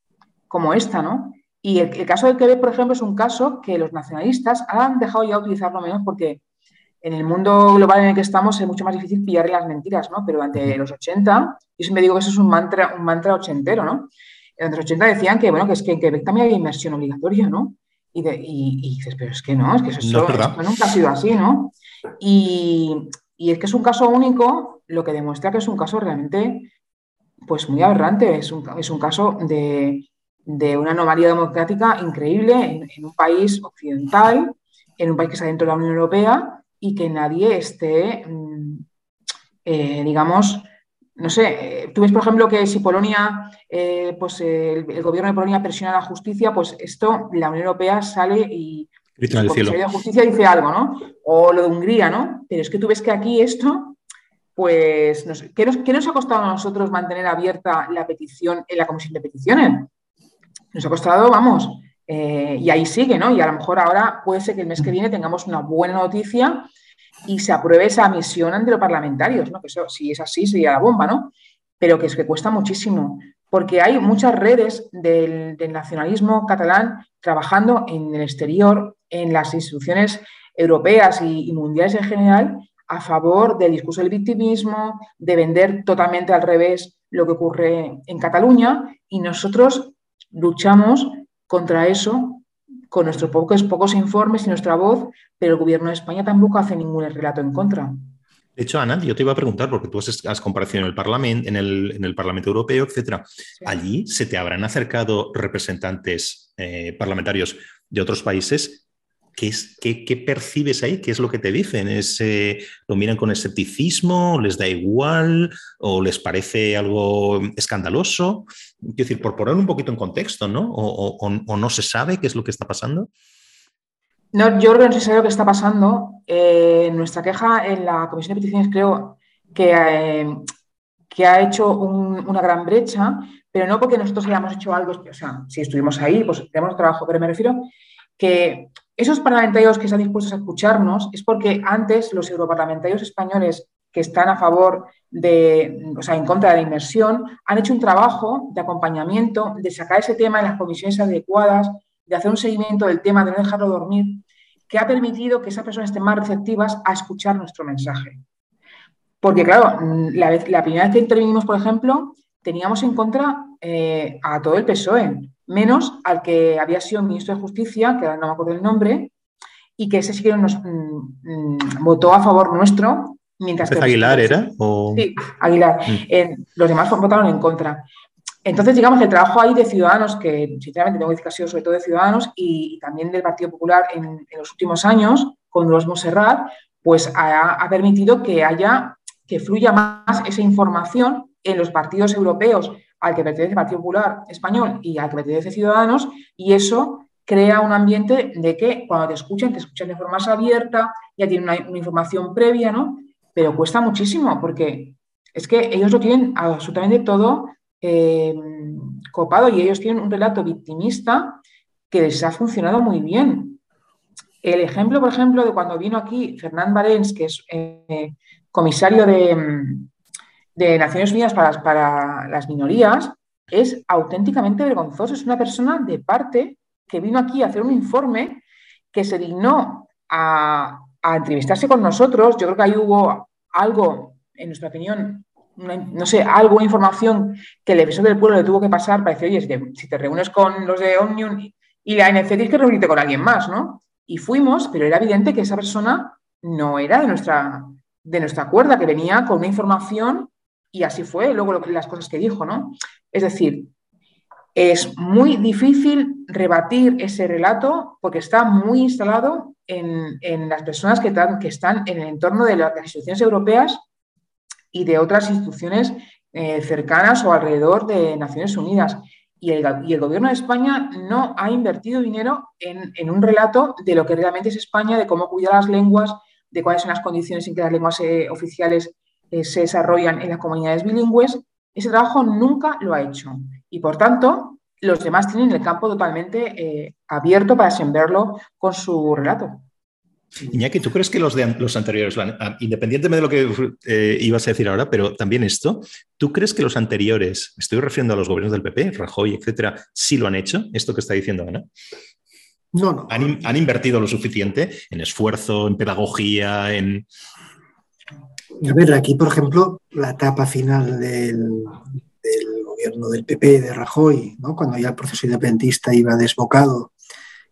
Speaker 3: como esta, ¿no? Y el, caso del Quebec, por ejemplo, es un caso que los nacionalistas han dejado ya utilizarlo menos porque en el mundo global en el que estamos es mucho más difícil pillarle las mentiras, ¿no? Pero ante los 80, yo siempre digo que eso es un mantra, un mantra ochentero, ¿no? En los 80 decían que, bueno, que es que en Quebec también había inmersión obligatoria, ¿no? Y, dices, pero es que no, es que eso, nunca ha sido así, ¿no? Y, es que es un caso único, lo que demuestra que es un caso realmente, pues muy aberrante, es es un caso de, de una anomalía democrática increíble en, un país occidental, en un país que está dentro de la Unión Europea y que nadie esté, mm, eh, digamos, no sé, eh, tú ves, por ejemplo, que si Polonia, eh, pues el, gobierno de Polonia presiona a la justicia, pues esto, la Unión Europea sale y
Speaker 2: la
Speaker 3: de justicia dice algo, ¿no? O lo de Hungría, ¿no? Pero es que tú ves que aquí esto, pues, no sé, ¿qué nos, ¿qué nos ha costado a nosotros mantener abierta la petición en la comisión de peticiones? Nos ha costado, vamos, eh, y ahí sigue, ¿no? Y a lo mejor ahora puede ser que el mes que viene tengamos una buena noticia y se apruebe esa misión ante los parlamentarios, ¿no? Que eso, si es así, sería la bomba, ¿no? Pero que es que cuesta muchísimo, porque hay muchas redes del, nacionalismo catalán trabajando en el exterior, en las instituciones europeas y, y mundiales en general, a favor del discurso del victimismo, de vender totalmente al revés lo que ocurre en Cataluña, y nosotros luchamos contra eso con nuestros pocos, pocos informes y nuestra voz, pero el gobierno de España tampoco hace ningún relato en contra.
Speaker 2: De hecho, Ana, yo te iba a preguntar, porque tú has, comparecido en el, Parlamento, en, el, Parlamento Europeo, etcétera. Allí se te habrán acercado representantes eh, parlamentarios de otros países ¿Qué, es, qué, percibes ahí? ¿Qué es lo que te dicen? ¿Es, eh, ¿Lo miran con escepticismo? ¿Les da igual? ¿O les parece algo escandaloso? Quiero decir, por poner un poquito en contexto, ¿no? ¿O, no se sabe qué es lo que está pasando?
Speaker 3: No, yo creo que no se sabe lo que está pasando. Eh, nuestra queja en la Comisión de Peticiones creo que, eh, que ha hecho una gran brecha, pero no porque nosotros hayamos hecho algo, o sea, si estuvimos ahí, pues tenemos trabajo, pero me refiero que esos parlamentarios que están dispuestos a escucharnos es porque antes los europarlamentarios españoles que están a favor de, o sea, en contra de la inversión, han hecho un trabajo de acompañamiento, de sacar ese tema en las comisiones adecuadas, de hacer un seguimiento del tema, de no dejarlo dormir, que ha permitido que esas personas estén más receptivas a escuchar nuestro mensaje. Porque, claro, la, la primera vez que intervinimos, por ejemplo, teníamos en contra eh, a todo el PSOE menos al que había sido ministro de Justicia, que ahora no me acuerdo el nombre, y que ese sí que nos mm, mm, votó a favor nuestro. Mientras que
Speaker 2: Aguilar era?
Speaker 3: Sí, Aguilar. Mm. los demás votaron en contra. Entonces, digamos, el trabajo ahí de Ciudadanos, que sinceramente tengo que sobre todo de Ciudadanos y, también del Partido Popular en, los últimos años, con los Monserrat, pues ha, permitido que haya, que fluya más esa información en los partidos europeos al que pertenece el Partido Popular Español y al que pertenece Ciudadanos, y eso crea un ambiente de que cuando te escuchan, te escuchan de forma más abierta, ya tienen una, información previa, ¿no? Pero cuesta muchísimo porque es que ellos lo tienen absolutamente todo eh, copado y ellos tienen un relato victimista que les ha funcionado muy bien. El ejemplo, por ejemplo, de cuando vino aquí Fernán Valens, que es eh, comisario de, de Naciones Unidas para, las minorías es auténticamente vergonzoso. Es una persona de parte que vino aquí a hacer un informe que se dignó a, entrevistarse con nosotros. Yo creo que ahí hubo algo, en nuestra opinión, no sé, algo, información que el defensor del pueblo le tuvo que pasar para decir, oye, si te, reúnes con los de Omnium y la ANC tienes que reunirte con alguien más, ¿no? Y fuimos, pero era evidente que esa persona no era de nuestra, de nuestra cuerda, que venía con una información y así fue luego las cosas que dijo, ¿no? Es decir, es muy difícil rebatir ese relato porque está muy instalado en, las personas que, que, están en el entorno de las instituciones europeas y de otras instituciones eh, cercanas o alrededor de Naciones Unidas. Y el, gobierno de España no ha invertido dinero en, un relato de lo que realmente es España, de cómo cuidar las lenguas, de cuáles son las condiciones en que las lenguas eh, oficiales eh, se desarrollan en las comunidades bilingües, ese trabajo nunca lo ha hecho. Y por tanto, los demás tienen el campo totalmente eh, abierto para sembrarlo con su relato.
Speaker 2: Iñaki, ¿tú crees que los, de, los anteriores, ah, independientemente de lo que eh, ibas a decir ahora, pero también esto, ¿tú crees que los anteriores, estoy refiriendo a los gobiernos del PP, Rajoy, etcétera, sí lo han hecho, esto que está diciendo Ana?
Speaker 4: No, no.
Speaker 2: ¿Han, ¿Han, invertido lo suficiente en esfuerzo, en pedagogía, en,
Speaker 4: a ver, aquí, por ejemplo, la etapa final del, gobierno del PP, de Rajoy, ¿no? cuando ya el proceso independentista iba desbocado,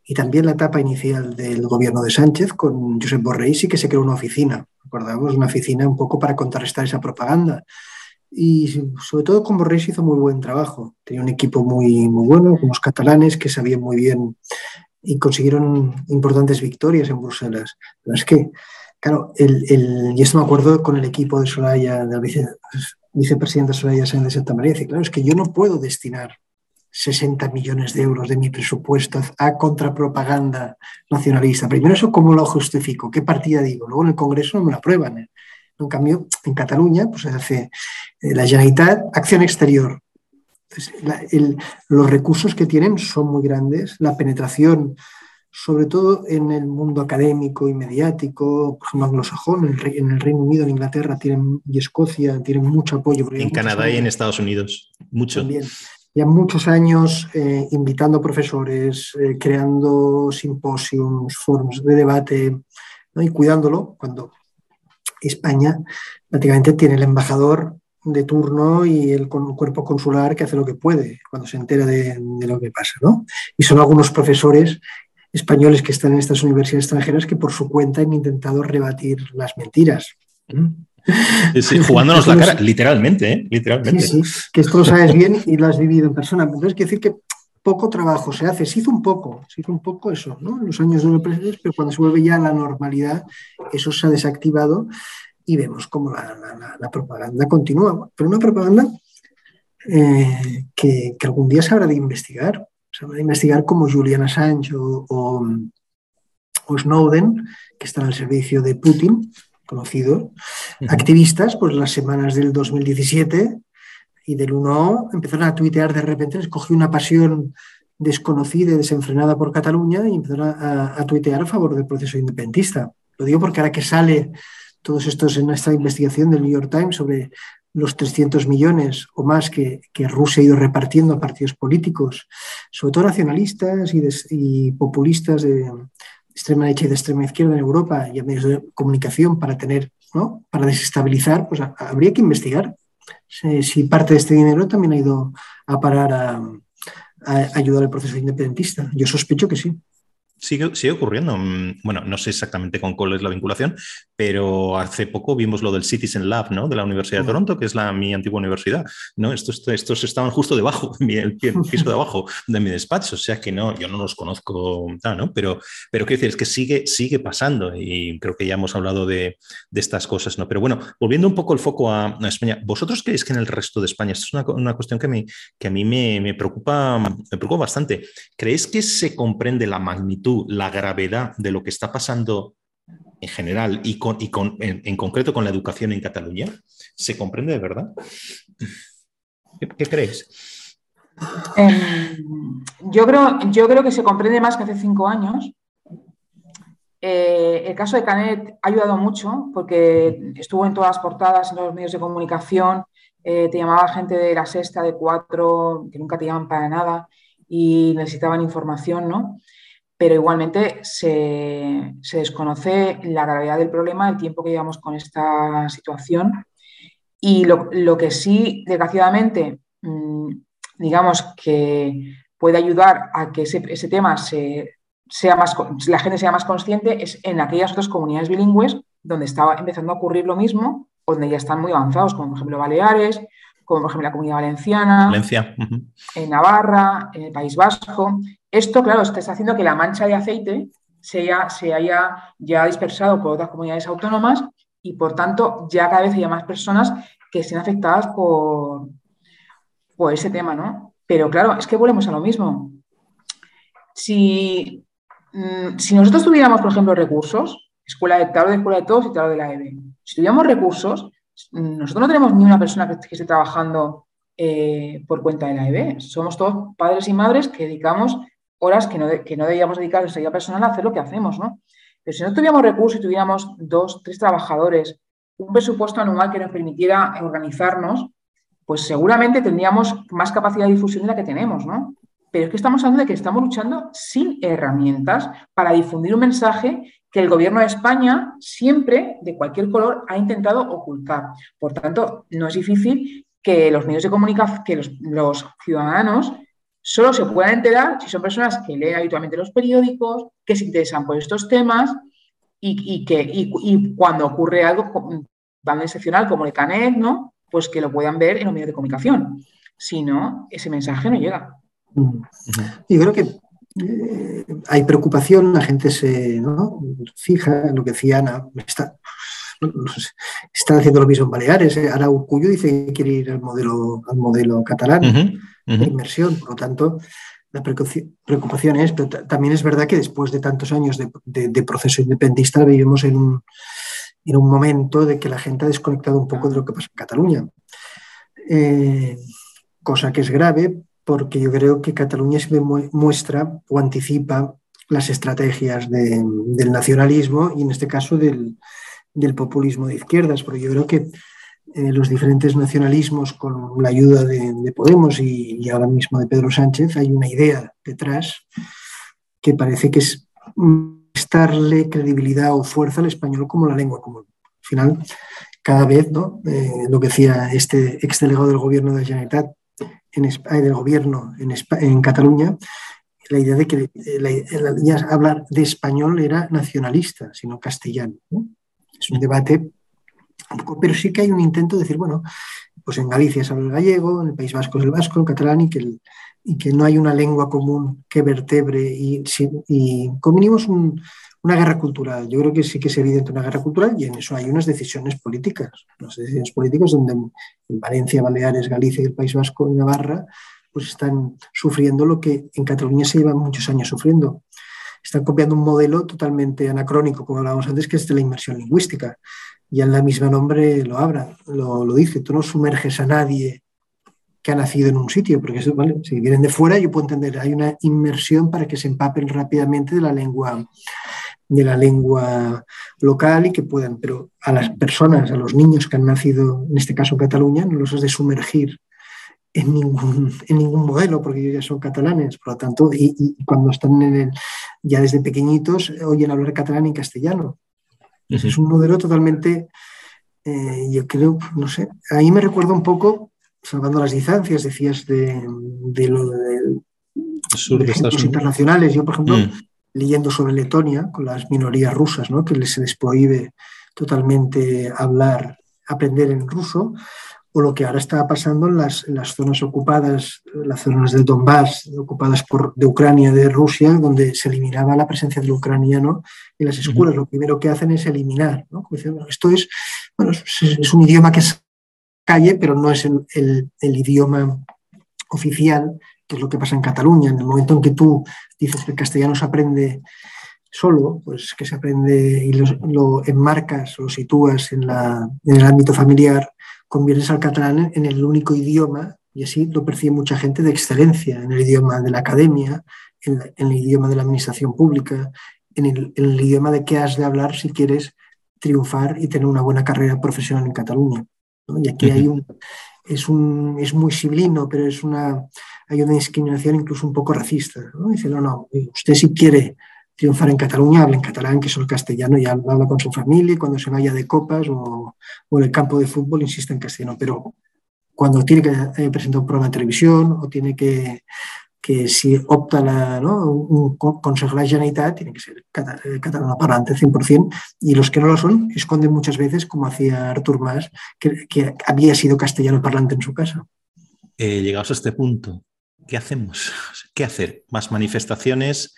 Speaker 4: y también la etapa inicial del gobierno de Sánchez con Josep Borrell sí que se creó una oficina, recordamos, una oficina un poco para contrarrestar esa propaganda. Y sobre todo con Borrell hizo muy buen trabajo. Tenía un equipo muy, muy bueno, unos catalanes que sabían muy bien y consiguieron importantes victorias en Bruselas. Pero es que Claro, el, y esto me acuerdo con el equipo de Soraya, del vice, vicepresidente Soraya Sáenz de Santa María, dice, claro, es que yo no puedo destinar 60 millones de euros de mi presupuesto a contrapropaganda nacionalista. Primero, ¿eso cómo lo justifico? ¿Qué partida digo? Luego en el Congreso no me lo aprueban. ¿eh? En cambio, en Cataluña, pues se hace eh, la Generalitat, acción exterior. los recursos que tienen son muy grandes, la penetración sobre todo en el mundo académico y mediático, por ejemplo, anglosajón, en el Reino Unido, en Inglaterra tienen, y Escocia tienen mucho apoyo.
Speaker 2: En Canadá y en Estados Unidos, mucho.
Speaker 4: También. Ya muchos años eh, invitando profesores, eh, creando simposios, foros de debate y cuidándolo, cuando España prácticamente tiene el embajador de turno y el, cuerpo consular que hace lo que puede cuando se entera de, de, lo que pasa. ¿no? Y son algunos profesores españoles que están en estas universidades extranjeras que por su cuenta han intentado rebatir las mentiras.
Speaker 2: jugándonos la cara, literalmente, ¿eh? literalmente.
Speaker 4: Sí, que esto lo sabes bien y lo has vivido en persona. Entonces, quiero decir que poco trabajo se hace, se hizo un poco, se hizo un poco eso, ¿no? En los años de los pero cuando se vuelve ya a la normalidad, eso se ha desactivado y vemos cómo la, propaganda continúa. Pero una propaganda eh, que, algún día se habrá de investigar. Se habrá de investigar como Julian Assange o, Snowden, que están al servicio de Putin, conocido, activistas, pues las semanas del 2017 y del 1 empezaron a tuitear de repente, les cogió una pasión desconocida y desenfrenada por Cataluña y empezaron a, a, tuitear a favor del proceso independentista. Lo digo porque ahora que sale todos estos en esta investigación del New York Times sobre los 300 millones o más que, Rusia ha ido repartiendo a partidos políticos, sobre todo nacionalistas y, populistas de extrema derecha y de extrema izquierda en Europa y a medios de comunicación para tener, ¿no? para desestabilizar, pues habría que investigar si, parte de este dinero también ha ido a parar a, ayudar al proceso independentista. Yo sospecho que sí.
Speaker 2: Sigue, sigue, ocurriendo. Mm, bueno, no sé exactamente con cuál es la vinculación, pero hace poco vimos lo del Citizen Lab, ¿no? De la Universidad de Toronto, que es la, mi antigua universidad, ¿no? Estos, estos estaban justo debajo, el piso de abajo de mi despacho, o sea que no, yo no los conozco, ¿no? Pero, pero quiero decir, es que sigue, sigue pasando y creo que ya hemos hablado de, de estas cosas, ¿no? Pero bueno, volviendo un poco el foco a, España, ¿vosotros creéis que en el resto de España, esto es una, una cuestión que, me, que a mí me, me, preocupa, me preocupa bastante, ¿creéis que se comprende la magnitud, la gravedad de lo que está pasando en general y, con, y con, en, concreto con la educación en Cataluña? ¿Se comprende de verdad? ¿Qué, crees?
Speaker 3: Em, yo, creo, yo creo que se comprende más que hace cinco años. Eh, el caso de Canet ha ayudado mucho porque estuvo en todas las portadas, en los medios de comunicación, eh, te llamaba gente de la sexta, de cuatro, que nunca te llaman para nada y necesitaban información, ¿no? Pero igualmente se, desconoce la gravedad del problema, el tiempo que llevamos con esta situación y lo, que sí, desgraciadamente, mm, digamos que puede ayudar a que ese, tema sea más, la gente sea más consciente es en aquellas otras comunidades bilingües donde estaba empezando a ocurrir lo mismo, donde ya están muy avanzados, como por ejemplo Baleares, como por ejemplo la Comunidad Valenciana, en Navarra, en el País Vasco. Esto, claro, está haciendo que la mancha de aceite se haya, ya dispersado por otras comunidades autónomas y, por tanto, ya cada vez haya más personas que estén afectadas por, por ese tema, ¿no? Pero claro, es que volvemos a lo mismo. Si, mm, si nosotros tuviéramos, por ejemplo, recursos, escuela de tal de escuela de todos y tal de la EBE, si tuviéramos recursos, nosotros no tenemos ni una persona que, esté trabajando eh, por cuenta de la EB. Somos todos padres y madres que dedicamos horas que no, que no debíamos dedicar a nuestra personal a hacer lo que hacemos, ¿no? Pero si no tuviéramos recursos y tuviéramos dos, tres trabajadores, un presupuesto anual que nos permitiera organizarnos, pues seguramente tendríamos más capacidad de difusión de la que tenemos, ¿no? Pero es que estamos hablando de que estamos luchando sin herramientas para difundir un mensaje que el gobierno de España siempre, de cualquier color, ha intentado ocultar. Por tanto, no es difícil que los medios de comunicación, que los, ciudadanos solo se puedan enterar si son personas que leen habitualmente los periódicos, que se interesan por estos temas y, que cuando ocurre algo tan excepcional como el Canet, ¿no? pues que lo puedan ver en los medios de comunicación. Si no, ese mensaje no llega.
Speaker 4: Y creo que eh, hay preocupación, la gente se fija en lo que decía Ana, está, están haciendo lo mismo en Baleares. Eh, ahora Urcullo dice que quiere ir al modelo, al modelo catalán de inmersión, por lo tanto, la preocupación es, pero también es verdad que después de tantos años de, proceso independentista vivimos en un, en un, momento de que la gente ha desconectado un poco de lo que pasa en Cataluña. Eh, cosa que es grave porque yo creo que Cataluña se muestra o anticipa las estrategias del nacionalismo y en este caso del, populismo de izquierdas, porque yo creo que eh, los diferentes nacionalismos con la ayuda de, Podemos y, ahora mismo de Pedro Sánchez hay una idea detrás que parece que es darle credibilidad o fuerza al español como la lengua común. Al final, cada vez, ¿no? Eh, lo que decía este ex delegado del gobierno de la Generalitat, en, del gobierno en, Cataluña, la idea de que la, hablar de español era nacionalista, sino castellano. Es un debate pero sí que hay un intento de decir, bueno, pues en Galicia se habla el gallego, en el País Vasco es el vasco, el catalán, y que, y que no hay una lengua común que vertebre y, y una guerra cultural. Yo creo que sí que es evidente una guerra cultural y en eso hay unas decisiones políticas. Las decisiones políticas donde en Valencia, Baleares, Galicia y el País Vasco Navarra pues están sufriendo lo que en Cataluña se lleva muchos años sufriendo. Están copiando un modelo totalmente anacrónico, como hablábamos antes, que es de la inmersión lingüística. Ya en la misma nombre lo habla, lo, lo dice. Tú no sumerges a nadie que ha nacido en un sitio, porque eso, ¿vale? si vienen de fuera, yo puedo entender, hay una inmersión para que se empapen rápidamente de la lengua de la lengua local y que puedan, pero a las personas, a los niños que han nacido, en este caso en Cataluña, no los has de sumergir en ningún, en ningún modelo, porque ellos ya son catalanes, por lo tanto, y, cuando están en el, ya desde pequeñitos oyen hablar catalán y castellano. Es un modelo totalmente, eh, yo creo, no sé, ahí me recuerda un poco, salvando las distancias, decías de, de lo de, ejemplos internacionales. Yo, por ejemplo, mm. leyendo sobre Letonia, con las minorías rusas, ¿no? que se les prohíbe totalmente hablar, aprender en ruso, o lo que ahora está pasando en las, zonas ocupadas, las zonas del Donbass, ocupadas por, de Ucrania, de Rusia, donde se eliminaba la presencia del ucraniano en las escuelas. Lo primero que hacen es eliminar. esto es, bueno, es, un idioma que es calle, pero no es el, idioma oficial, que es lo que pasa en Cataluña. En el momento en que tú dices que el castellano se aprende solo, pues que se aprende y lo, lo enmarcas, lo sitúas en, la, en el ámbito familiar, conviertes al catalán en el único idioma, y así lo percibe mucha gente, de excelencia, en el idioma de la academia, en, el idioma de la administración pública, en el, idioma de qué has de hablar si quieres triunfar y tener una buena carrera profesional en Cataluña. Y aquí hay un, es, un, es muy sibilino, pero es una, hay una discriminación incluso un poco racista. Dice, no, no, usted si quiere triunfar en Cataluña, habla en catalán, que es el castellano, y habla con su familia, cuando se vaya de copas o, en el campo de fútbol insiste en castellano, pero cuando tiene que eh, presentar un programa de televisión o tiene que, que si opta la, ¿no? un consejo de la Generalitat, tiene que ser eh, catalano parlante 100%, y los que no lo son esconden muchas veces, como hacía Artur Mas, que, que había sido castellano parlante en su casa.
Speaker 2: Eh, llegados a este punto, ¿qué hacemos? ¿Qué hacer? ¿Más manifestaciones?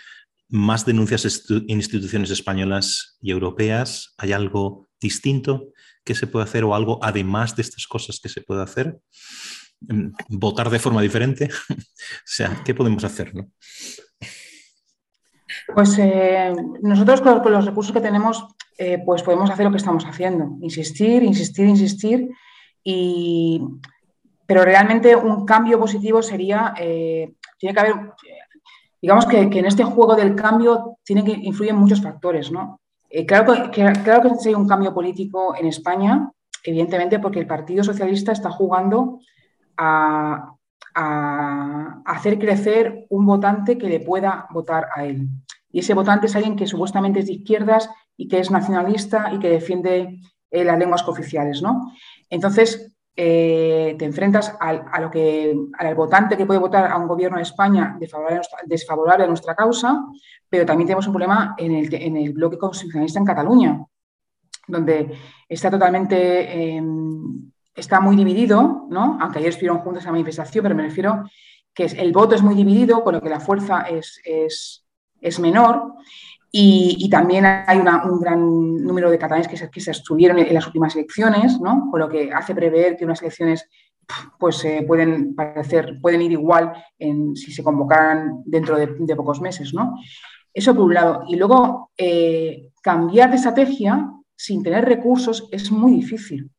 Speaker 2: Más denuncias en instituciones españolas y europeas? ¿Hay algo distinto que se puede hacer o algo además de estas cosas que se puede hacer? Mm, ¿Votar de forma diferente? o sea, ¿qué podemos hacer?
Speaker 3: Pues eh, nosotros con, los recursos que tenemos, eh, pues podemos hacer lo que estamos haciendo, insistir, insistir, insistir, y, pero realmente un cambio positivo sería, eh, tiene que haber, digamos que, en este juego del cambio tienen que influir muchos factores, ¿no? Eh, claro, que, claro que hay un cambio político en España, evidentemente porque el Partido Socialista está jugando a, hacer crecer un votante que le pueda votar a él. Y ese votante es alguien que supuestamente es de izquierdas y que es nacionalista y que defiende eh, las lenguas cooficiales, ¿no? Entonces, eh, te enfrentas al, a lo que, al votante que puede votar a un gobierno de España desfavorable a nuestra, causa, pero también tenemos un problema en el, en el bloque constitucionalista en Cataluña, donde está totalmente, em, está muy dividido, ¿no? aunque ayer estuvieron juntos en la manifestación, pero me refiero que el voto es muy dividido, con lo que la fuerza es, es, es menor y, también hay un gran número de catalanes que se, que se en, las últimas elecciones, ¿no? con lo que hace prever que unas elecciones pues, eh, pueden, parecer, pueden ir igual en, si se convocaran dentro de, pocos meses. ¿no? Eso por un lado. Y luego, eh, cambiar de estrategia sin tener recursos es muy difícil.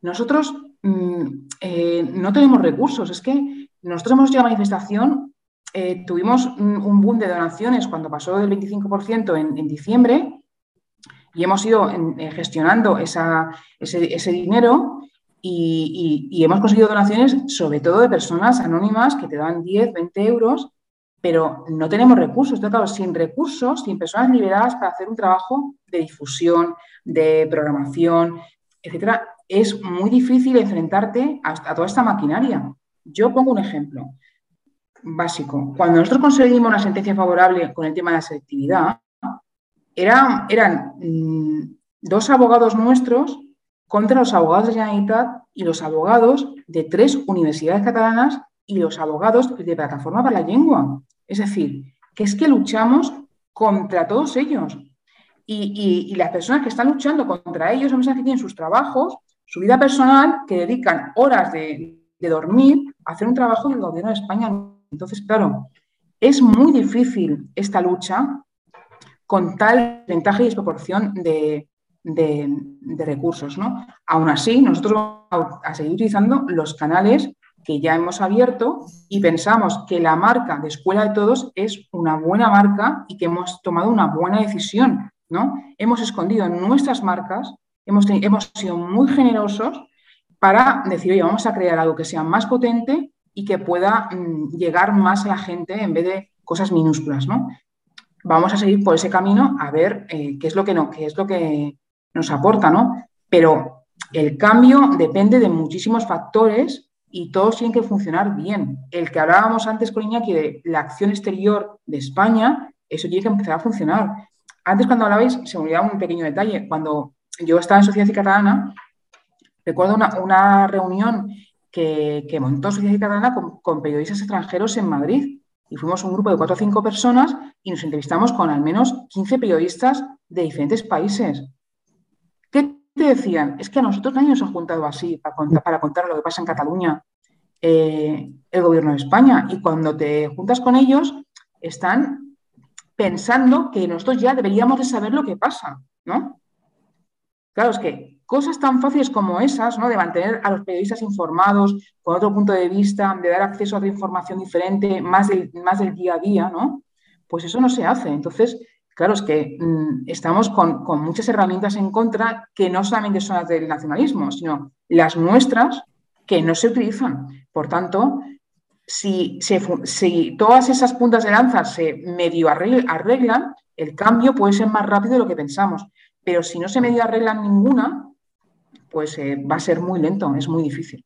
Speaker 3: Nosotros mm, eh, no tenemos recursos, es que nosotros hemos hecho la manifestación eh, tuvimos un, boom de donaciones cuando pasó del 25% en, diciembre y hemos ido eh, gestionando ese, dinero y, hemos conseguido donaciones sobre todo de personas anónimas que te dan 10, 20 euros, pero no tenemos recursos. Entonces, claro, sin recursos, sin personas liberadas para hacer un trabajo de difusión, de programación, etcétera, es muy difícil enfrentarte a toda esta maquinaria. Yo pongo un ejemplo básico. Cuando nosotros conseguimos una sentencia favorable con el tema de la selectividad, eran, mm, dos abogados nuestros contra los abogados de Generalitat y los abogados de tres universidades catalanas y los abogados de Plataforma para la Lengua. Es decir, que es que luchamos contra todos ellos. Y, las personas que están luchando contra ellos son personas que tienen sus trabajos, su vida personal, que dedican horas de, de dormir a hacer un trabajo del gobierno de España. Entonces, claro, es muy difícil esta lucha con tal ventaja y desproporción de, recursos. ¿no? Aún así, nosotros vamos a seguir utilizando los canales que ya hemos abierto y pensamos que la marca de Escuela de Todos es una buena marca y que hemos tomado una buena decisión. ¿no? Hemos escondido nuestras marcas, hemos, hemos sido muy generosos para decir, oye, vamos a crear algo que sea más potente y que pueda mm, llegar más a la gente en vez de cosas minúsculas, ¿no? Vamos a seguir por ese camino a ver eh, qué, es lo que no, qué es lo que nos aporta, ¿no? Pero el cambio depende de muchísimos factores y todos tienen que funcionar bien. El que hablábamos antes con Iñaki de la acción exterior de España, eso tiene que empezar a funcionar. Antes cuando hablabais, se me olvidaba un pequeño detalle. Cuando yo estaba en Sociedad Catalana, recuerdo una, reunión que, montó Sociedad Catalana con, periodistas extranjeros en Madrid. Y fuimos un grupo de cuatro o cinco personas y nos entrevistamos con al menos 15 periodistas de diferentes países. ¿Qué te decían? Es que a nosotros nadie nos ha juntado así para contar, para contar lo que pasa en Cataluña eh, el gobierno de España. Y cuando te juntas con ellos, están pensando que nosotros ya deberíamos de saber lo que pasa, ¿no? Claro, es que cosas tan fáciles como esas, ¿no? de mantener a los periodistas informados con otro punto de vista, de dar acceso a otra información diferente, más del, más del día a día, ¿no? pues eso no se hace. Entonces, claro, es que mm, estamos con, muchas herramientas en contra que no solamente son las del nacionalismo, sino las nuestras que no se utilizan. Por tanto, si, si todas esas puntas de lanza se medio arreglan, el cambio puede ser más rápido de lo que pensamos. Pero si no se medio arreglan ninguna, pues eh, va a ser muy lento, es muy difícil.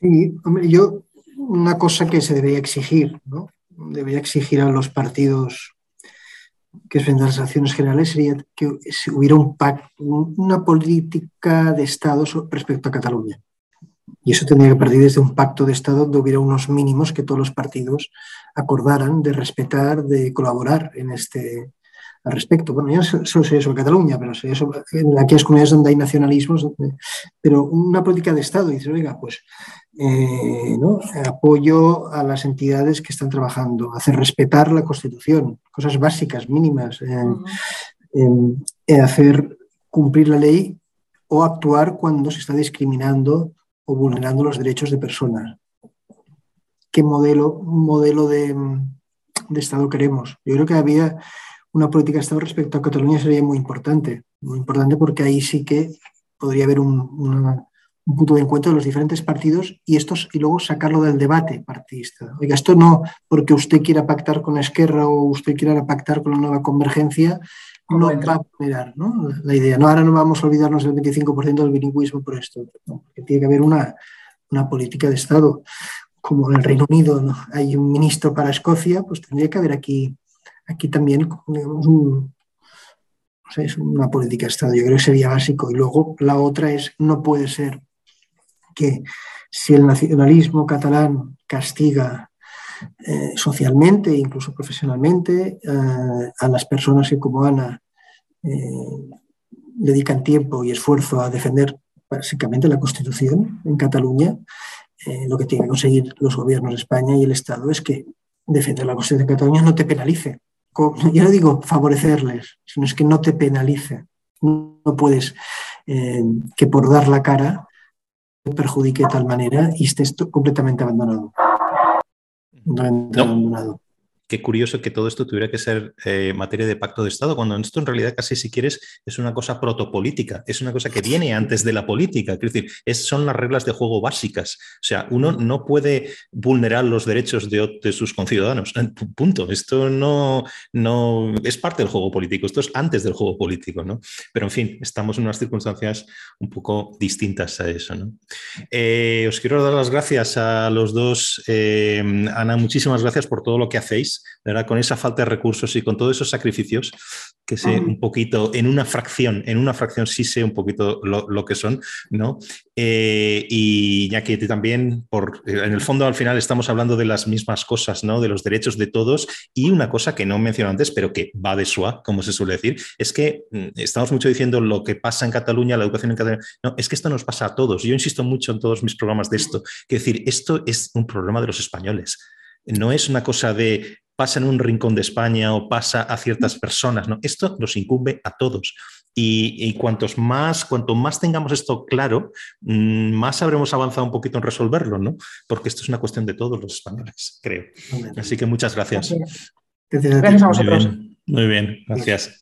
Speaker 4: Sí, hombre, yo una cosa que se debería exigir, ¿no? Debería exigir a los partidos que es las acciones generales sería que hubiera un una política de Estado respecto a Cataluña. Y eso tendría que partir desde un pacto de Estado donde hubiera unos mínimos que todos los partidos acordaran de respetar, de colaborar en este, al respecto. Bueno, yo solo sé sobre Cataluña, pero sé sobre en aquellas comunidades donde hay nacionalismos, pero una política de Estado, dice, oiga, pues eh, ¿no? apoyo a las entidades que están trabajando, hacer respetar la Constitución, cosas básicas, mínimas, hacer cumplir la ley o actuar cuando se está discriminando o vulnerando los derechos de personas. ¿Qué modelo, modelo de, de Estado queremos? Yo creo que había una política de Estado respecto a Cataluña sería muy importante, muy importante porque ahí sí que podría haber un, punto de encuentro de los diferentes partidos y estos y luego sacarlo del debate partidista. Oiga, esto no porque usted quiera pactar con Esquerra o usted quiera pactar con la nueva convergencia, no va a generar ¿no? la idea. No, ahora no vamos a olvidarnos del 25% del bilingüismo por esto, tiene que haber una, una política de Estado. Como en el Reino Unido ¿no? hay un ministro para Escocia, pues tendría que haber aquí aquí también es una política de Estado, yo creo que sería básico. Y luego la otra es, no puede ser que si el nacionalismo catalán castiga eh, socialmente, incluso profesionalmente, eh, a las personas que como Ana eh, dedican tiempo y esfuerzo a defender básicamente la Constitución en Cataluña, lo que tienen que conseguir los gobiernos de España y el Estado es que defender la Constitución de Cataluña no te penalice, yo no digo favorecerles, sino es que no te penalice. No puedes eh, que por dar la cara te perjudique de tal manera y estés completamente abandonado.
Speaker 2: abandonado qué curioso que todo esto tuviera que ser eh, materia de pacto de Estado, cuando esto en realidad casi si quieres es una cosa protopolítica, es una cosa que viene antes de la política, es decir, son las reglas de juego básicas. O sea, uno no puede vulnerar los derechos de, sus conciudadanos. Punto. Esto no, no es parte del juego político, esto es antes del juego político, ¿no? Pero en fin, estamos en unas circunstancias un poco distintas a eso, ¿no? Eh, os quiero dar las gracias a los dos. Eh, Ana, muchísimas gracias por todo lo que hacéis. Con esa falta de recursos y con todos esos sacrificios que sé un poquito, en una fracción, en una fracción sí sé un poquito lo, que son, ¿no? Eh, y ya que también, por, en el fondo al final estamos hablando de las mismas cosas, ¿no? De los derechos de todos y una cosa que no mencioné antes, pero que va de suave, como se suele decir, es que mm, estamos mucho diciendo lo que pasa en Cataluña, la educación en Cataluña. No, es que esto nos pasa a todos. Yo insisto mucho en todos mis programas de esto, que decir, esto es un problema de los españoles. No es una cosa de pasa en un rincón de España o pasa a ciertas personas. ¿no? Esto nos incumbe a todos. Y, cuantos más, cuanto más tengamos esto claro, mm, más habremos avanzado un poquito en resolverlo, ¿no? Porque esto es una cuestión de todos los españoles, creo. Así que muchas gracias.
Speaker 3: Gracias, a vosotros.
Speaker 2: Muy bien, muy bien gracias.